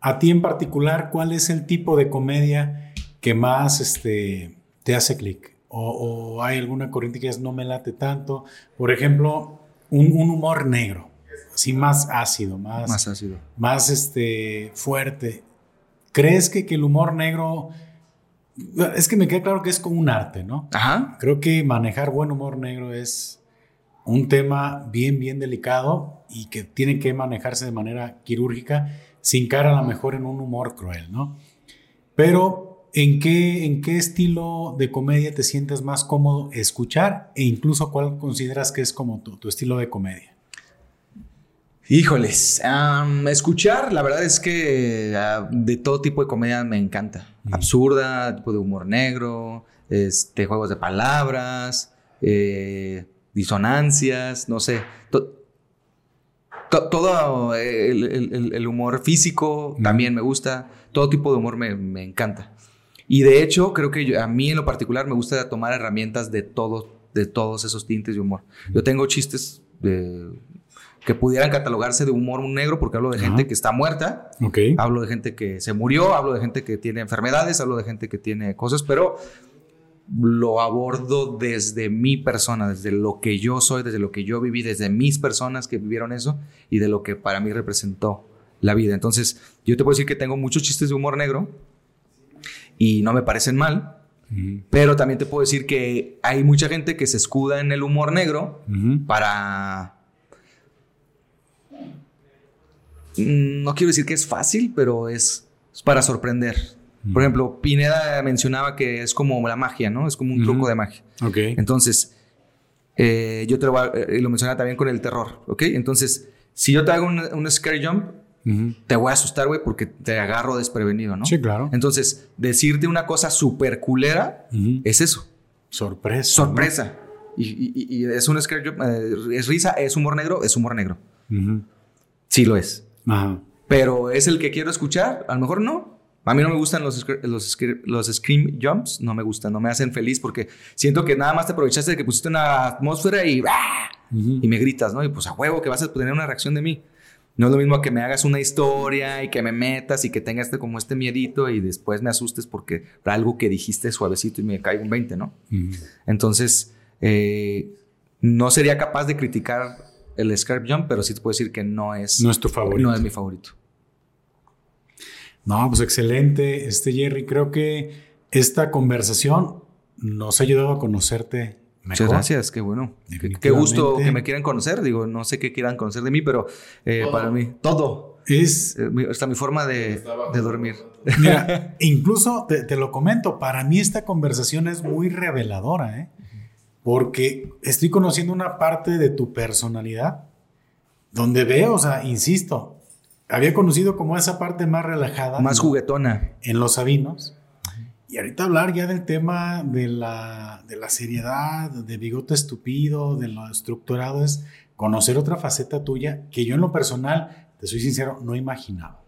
A ti en particular, ¿cuál es el tipo de comedia que más este, te hace clic? O, o hay alguna corriente que es no me late tanto? Por ejemplo, un, un humor negro, así más ácido, más, Más ácido. más este, fuerte. ¿Crees que, que el humor negro... Es que me queda claro que es como un arte, ¿no? Ajá. Creo que manejar buen humor negro es un tema bien, bien delicado y que tiene que manejarse de manera quirúrgica sin cara a lo mejor en un humor cruel, ¿no? Pero ¿En qué, ¿En qué estilo de comedia te sientes más cómodo escuchar e incluso cuál consideras que es como tu, tu estilo de comedia? Híjoles, escuchar, la verdad es que ah, de todo tipo de comedia me encanta. Absurda, tipo de humor negro, este, juegos de palabras, eh, disonancias, no sé. To- to- todo el, el- humor físico también me gusta. Todo tipo de humor me, me encanta. Y de hecho, creo que yo- a mí en lo particular me gusta tomar herramientas de, todo, de todos esos tintes de humor. Yo tengo chistes de- que pudieran catalogarse de humor negro porque hablo de gente que está muerta, hablo de gente que se murió, hablo de gente que tiene enfermedades, hablo de gente que tiene cosas, pero lo abordo desde mi persona, desde lo que yo soy, desde lo que yo viví, desde mis personas que vivieron eso y de lo que para mí representó la vida. Entonces, yo te puedo decir que tengo muchos chistes de humor negro y no me parecen mal, pero también te puedo decir que hay mucha gente que se escuda en el humor negro para... Mm, No quiero decir que es fácil, pero es, para sorprender. Por ejemplo, Pineda mencionaba que es como la magia, ¿no? Es como un truco de magia. Ok. Entonces, eh, yo te lo, voy a- eh, lo mencionaba también con el terror, ¿ok? Entonces, si yo te hago un, un scary jump, te voy a asustar, güey, porque te agarro desprevenido, ¿no? Sí, claro. Entonces, decirte una cosa súper culera es eso. Sorpresa. Sorpresa. Y, y- y- y es un scary jump, eh, es risa, es humor negro, es humor negro. Sí lo es. Ajá. Pero es el que quiero escuchar, a lo mejor no. A mí no me gustan los, los, scr- los scream jumps, no me gustan, no me hacen feliz porque siento que nada más te aprovechaste de que pusiste una atmósfera y, ¡ah! Y me gritas, ¿no? Y pues a huevo que vas a tener una reacción de mí. No es lo mismo que me hagas una historia y que me metas y que tengas este, como este miedito y después me asustes porque por algo que dijiste suavecito y me caigo un 20, ¿no? Entonces, eh, no sería capaz de criticar el Scarp Jump, pero sí te puedo decir que no es, No es tu favorito. no es mi favorito. No, pues excelente, este Jerry. Creo que esta conversación nos ha ayudado a conocerte mejor. Muchas gracias, qué bueno. Qué, gusto que me quieran conocer. Digo, no sé qué quieran conocer de mí, pero eh, para mí, todo. Es, Eh, mi- Hasta mi forma de dormir. mira, incluso te, te lo comento, para mí esta conversación es muy reveladora, ¿eh? Porque estoy conociendo una parte de tu personalidad donde veo, o sea, insisto, había conocido como esa parte más relajada. Más juguetona. en los sabinos. Y ahorita hablar ya del tema de la, de la seriedad, de bigote estúpido, de lo estructurado, es conocer otra faceta tuya que yo en lo personal, te soy sincero, no imaginaba.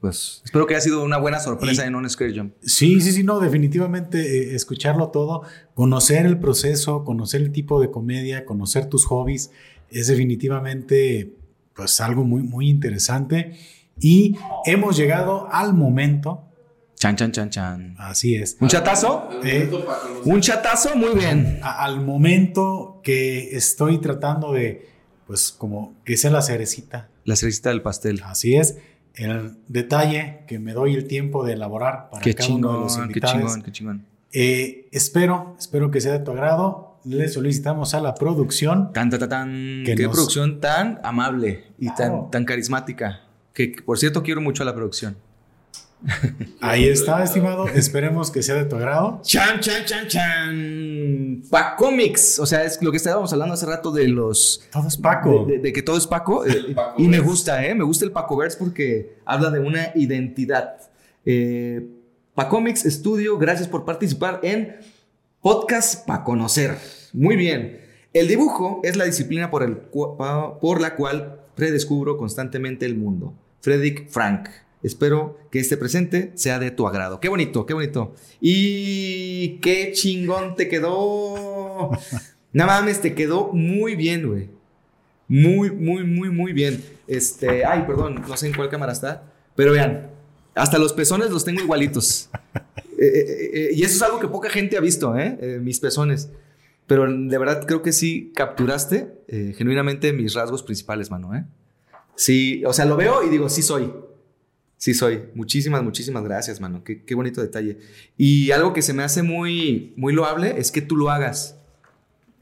Pues, espero que haya sido una buena sorpresa Y- en un Scare Jump. Sí, sí, sí, no, definitivamente eh, escucharlo todo, conocer el proceso, conocer el tipo de comedia, conocer tus hobbies, es definitivamente pues algo muy, muy interesante. Y hemos llegado al momento, Chan, chan, chan, chan. así es, ¿Un chatazo? Eh. Un chatazo, muy bien. a- al momento que estoy tratando de, pues como que sea la cerecita. La cerecita del pastel. Así es, el detalle que me doy el tiempo de elaborar para Qué cada uno de los chingón, qué invitados. chingón, qué chingón. Eh, espero, espero que sea de tu agrado. Le solicitamos a la producción. Tan, tan, tan, tan. Que Qué nos- producción tan amable y Claro. tan, tan carismática. Que, por cierto, quiero mucho a la producción. Ahí está, estimado. Esperemos que sea de tu agrado. Chan, chan, chan, chan. Pacomics. O sea, es lo que estábamos hablando hace rato de los. Todo es Paco. De, de- de que todo es Paco. eh, Paco y me gusta, ¿eh? Me gusta el Paco Verse porque habla de una identidad. Eh, Pacomics Studio, gracias por participar en Podcast para Conocer. Muy bien. El dibujo es la disciplina por, el por la cual redescubro constantemente el mundo. Frederick Frank. Espero que este presente sea de tu agrado. Qué bonito, qué bonito. Y qué chingón te quedó. No mames, te quedó muy bien, güey. Muy, muy, muy, muy bien. Este, ay, perdón, no sé en cuál cámara está. Pero vean, hasta los pezones los tengo igualitos. Eh, eh, eh, y eso es algo que poca gente ha visto, ¿eh? Mis pezones. Pero de verdad creo que sí capturaste genuinamente mis rasgos principales, mano, ¿eh? Sí, o sea, lo veo y digo, sí soy. Sí soy. Muchísimas, muchísimas gracias, mano. Qué, qué bonito detalle. Y algo que se me hace muy, muy loable es que tú lo hagas.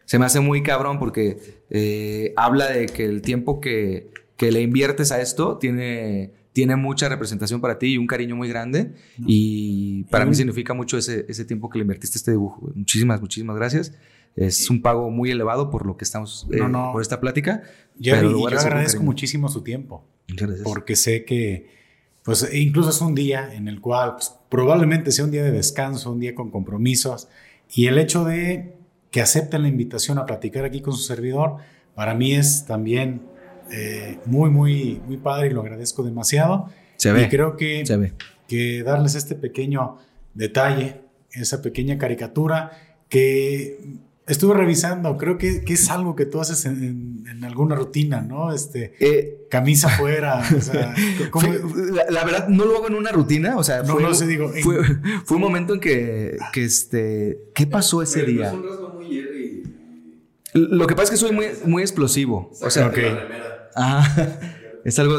Se me hace muy cabrón porque eh, habla de que el tiempo que, que le inviertes a esto tiene, tiene mucha representación para ti y un cariño muy grande. Y para mí significa mucho ese, ese tiempo que le invertiste a este dibujo. Muchísimas, muchísimas gracias. Es un pago muy elevado por lo que estamos, eh, No, no. por esta plática. Jerry, pero y yo agradezco muchísimo su tiempo. Muchas gracias. porque sé que, pues incluso es un día en el cual pues, probablemente sea un día de descanso, un día con compromisos, y el hecho de que acepten la invitación a platicar aquí con su servidor, para mí es también eh, muy, muy, muy padre y lo agradezco demasiado. Se ve. Y creo que, Se ve. que darles este pequeño detalle, esa pequeña caricatura que estuve revisando, creo que, que es algo que tú haces en, en- en alguna rutina, ¿no? Este, Eh, camisa afuera, o sea, ¿cómo- Fue- la, la verdad, no lo hago en una rutina. O sea, No, fue, no sé, digo, en- fue, fue un momento en que, que este. ¿Qué pasó ese Pero día? Es un rasgo muy Jerry. Lo que pasa es que soy muy, muy explosivo. O sea, Ok. La remera. Ajá. es algo.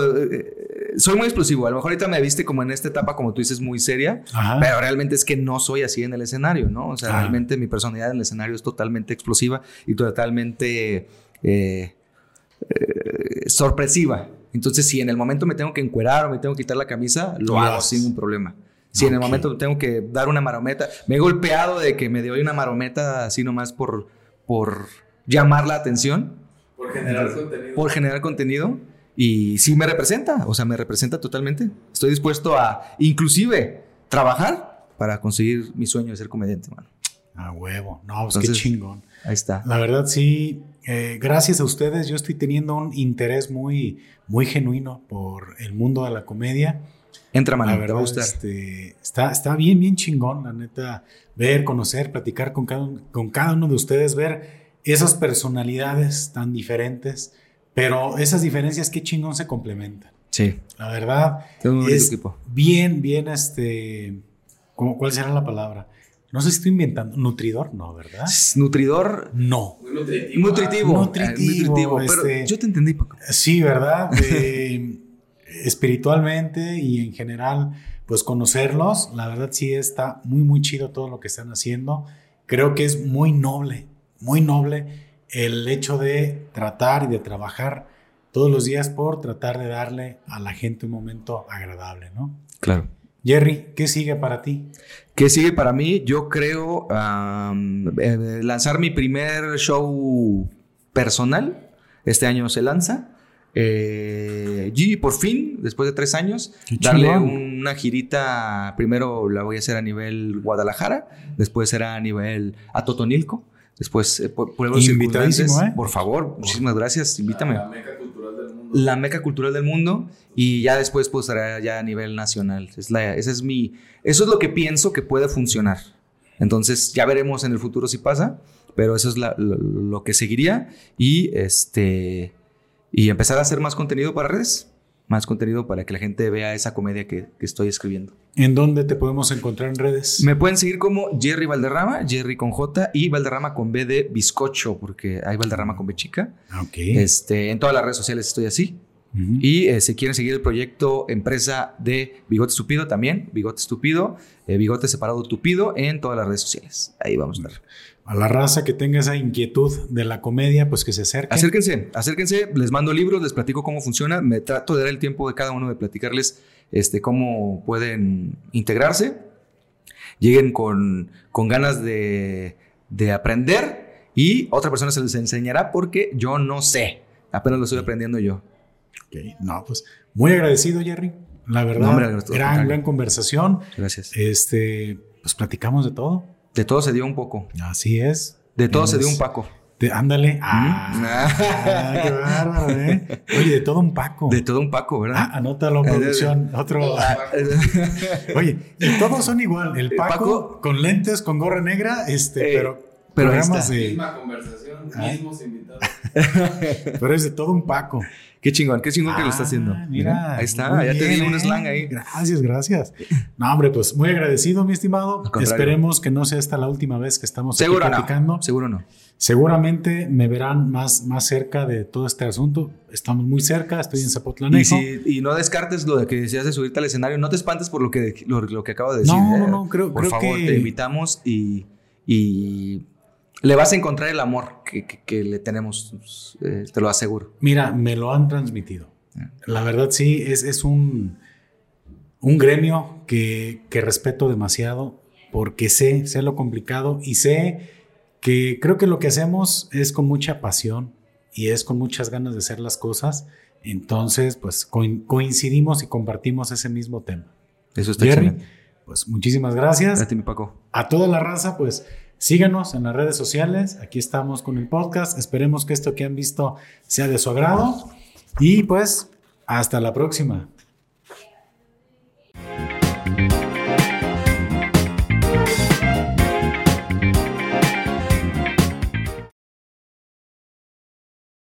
Soy muy explosivo. A lo mejor ahorita me viste como en esta etapa, como tú dices, muy seria. Ajá. Pero realmente es que no soy así en el escenario, ¿no? O sea, Ah. realmente mi personalidad en el escenario es totalmente explosiva y totalmente eh, eh, sorpresiva. Entonces, si en el momento me tengo que encuerar o me tengo que quitar la camisa, lo hago sin ningún problema. Si en el momento tengo que dar una marometa, me he golpeado de que me doy una marometa así nomás por, por llamar la atención, Por generar contenido. por generar contenido. Y sí me representa, o sea, me representa totalmente. Estoy dispuesto a, inclusive, trabajar para conseguir mi sueño de ser comediante, mano. A huevo. No, pues Entonces- qué chingón. Ahí está. La verdad, sí. eh, gracias a ustedes, yo estoy teniendo un interés muy, muy genuino por el mundo de la comedia. Entra, mano, la te va a verdad, gustar. este, está, está bien, bien chingón, la neta. Ver, conocer, platicar con cada, con cada uno de ustedes, ver esas personalidades tan diferentes, pero esas diferencias, qué chingón se complementan. Sí, La verdad, tengo un es equipo. bien, bien, este, ¿cómo- ¿cuál será la palabra? No sé si estoy inventando, nutridor, no, ¿verdad? Es Nutridor. No. Nutritivo. Nutritivo. nutritivo, eh, nutritivo, Pero este- yo te entendí, Paco. Sí, ¿verdad? Eh, espiritualmente y en general, pues conocerlos, la verdad sí está muy, muy chido todo lo que están haciendo. Creo que es muy noble, muy noble el hecho de tratar y de trabajar todos los días por tratar de darle a la gente un momento agradable, ¿no? Claro. Jerry, ¿qué sigue para ti? ¿Qué sigue para mí? Yo creo eh, lanzar mi primer show personal. Este año se lanza. Eh, y por fin, después de tres años, darle una girita. Primero la voy a hacer a nivel Guadalajara, después será a nivel Atotonilco, después eh, por. ¿eh? Por favor, muchísimas gracias, invítame. La meca cultural del mundo. La meca cultural del mundo y ya después pues será ya a nivel nacional. Es la, ese es mi, eso es lo que pienso que puede funcionar. Entonces ya veremos en el futuro si pasa, pero eso es la- lo, lo que seguiría y este y empezar a hacer más contenido para redes, más contenido para que la gente vea esa comedia que, que estoy escribiendo. ¿En dónde te podemos encontrar en redes? Me pueden seguir como Jerry Valderrama, Jerry con J y Valderrama con B de bizcocho, porque hay Valderrama con B chica. Ok. Este, en todas las redes sociales estoy así. Y eh, si quieren seguir el proyecto empresa de Bigote Estúpido también, Bigote Estúpido, eh, Bigote Separado Tupido en todas las redes sociales. Ahí vamos a estar. A la raza que tenga esa inquietud de la comedia, pues que se acerque. Acérquense, acérquense, les mando libros, les platico cómo funciona, me trato de dar el tiempo de cada uno de platicarles este, cómo pueden integrarse, lleguen con, con ganas de, de aprender y otra persona se les enseñará porque yo no sé, apenas lo estoy aprendiendo yo. Ok, No, pues muy agradecido, Jerry. La verdad, No, hombre, al gran, gran conversación. Gracias. Este, pues platicamos de todo. De todo se dio un poco, Así es. de todo se dio un Paco. de- ándale. Ah, qué bárbaro, ¿eh? Oye, de todo un Paco. De todo un Paco, ¿verdad? Ah, anótalo, producción. Otro. Oye, y todos son igual. El Paco, Paco- con lentes, con gorra negra, este, Eh, pero. pero programas de. Misma conversación, Ah. mismos invitados. Pero es de todo un Paco. qué chingón, qué chingón que lo está haciendo. Ah, Mira, ahí está, ya te di un slang ahí. Gracias, gracias. No, hombre, pues muy agradecido, mi estimado. Esperemos que no sea esta la última vez que estamos aquí Seguro platicando. no, seguro no. Seguramente me verán más, más cerca de todo este asunto. Estamos muy cerca, estoy en Y, Zapotlanejo. si, y no descartes lo de que decías de subirte al escenario, no te espantes por lo que, lo, lo que acabo de decir. No, no, no, creo- Por creo favor, que- te invitamos y, y le vas a encontrar el amor que, que- que le tenemos, eh, te lo aseguro. Mira, me lo han transmitido. La verdad sí, es, es un, un gremio que, que respeto demasiado porque sé, sé lo complicado y sé que creo que lo que hacemos es con mucha pasión y es con muchas ganas de hacer las cosas. Entonces, pues coin- coincidimos y compartimos ese mismo tema. Eso está Jerry, excelente. pues muchísimas gracias. Gracias, mi Paco. A toda la raza, pues síganos en las redes sociales. Aquí estamos con el podcast. Esperemos que esto que han visto sea de su agrado. Y pues, hasta la próxima.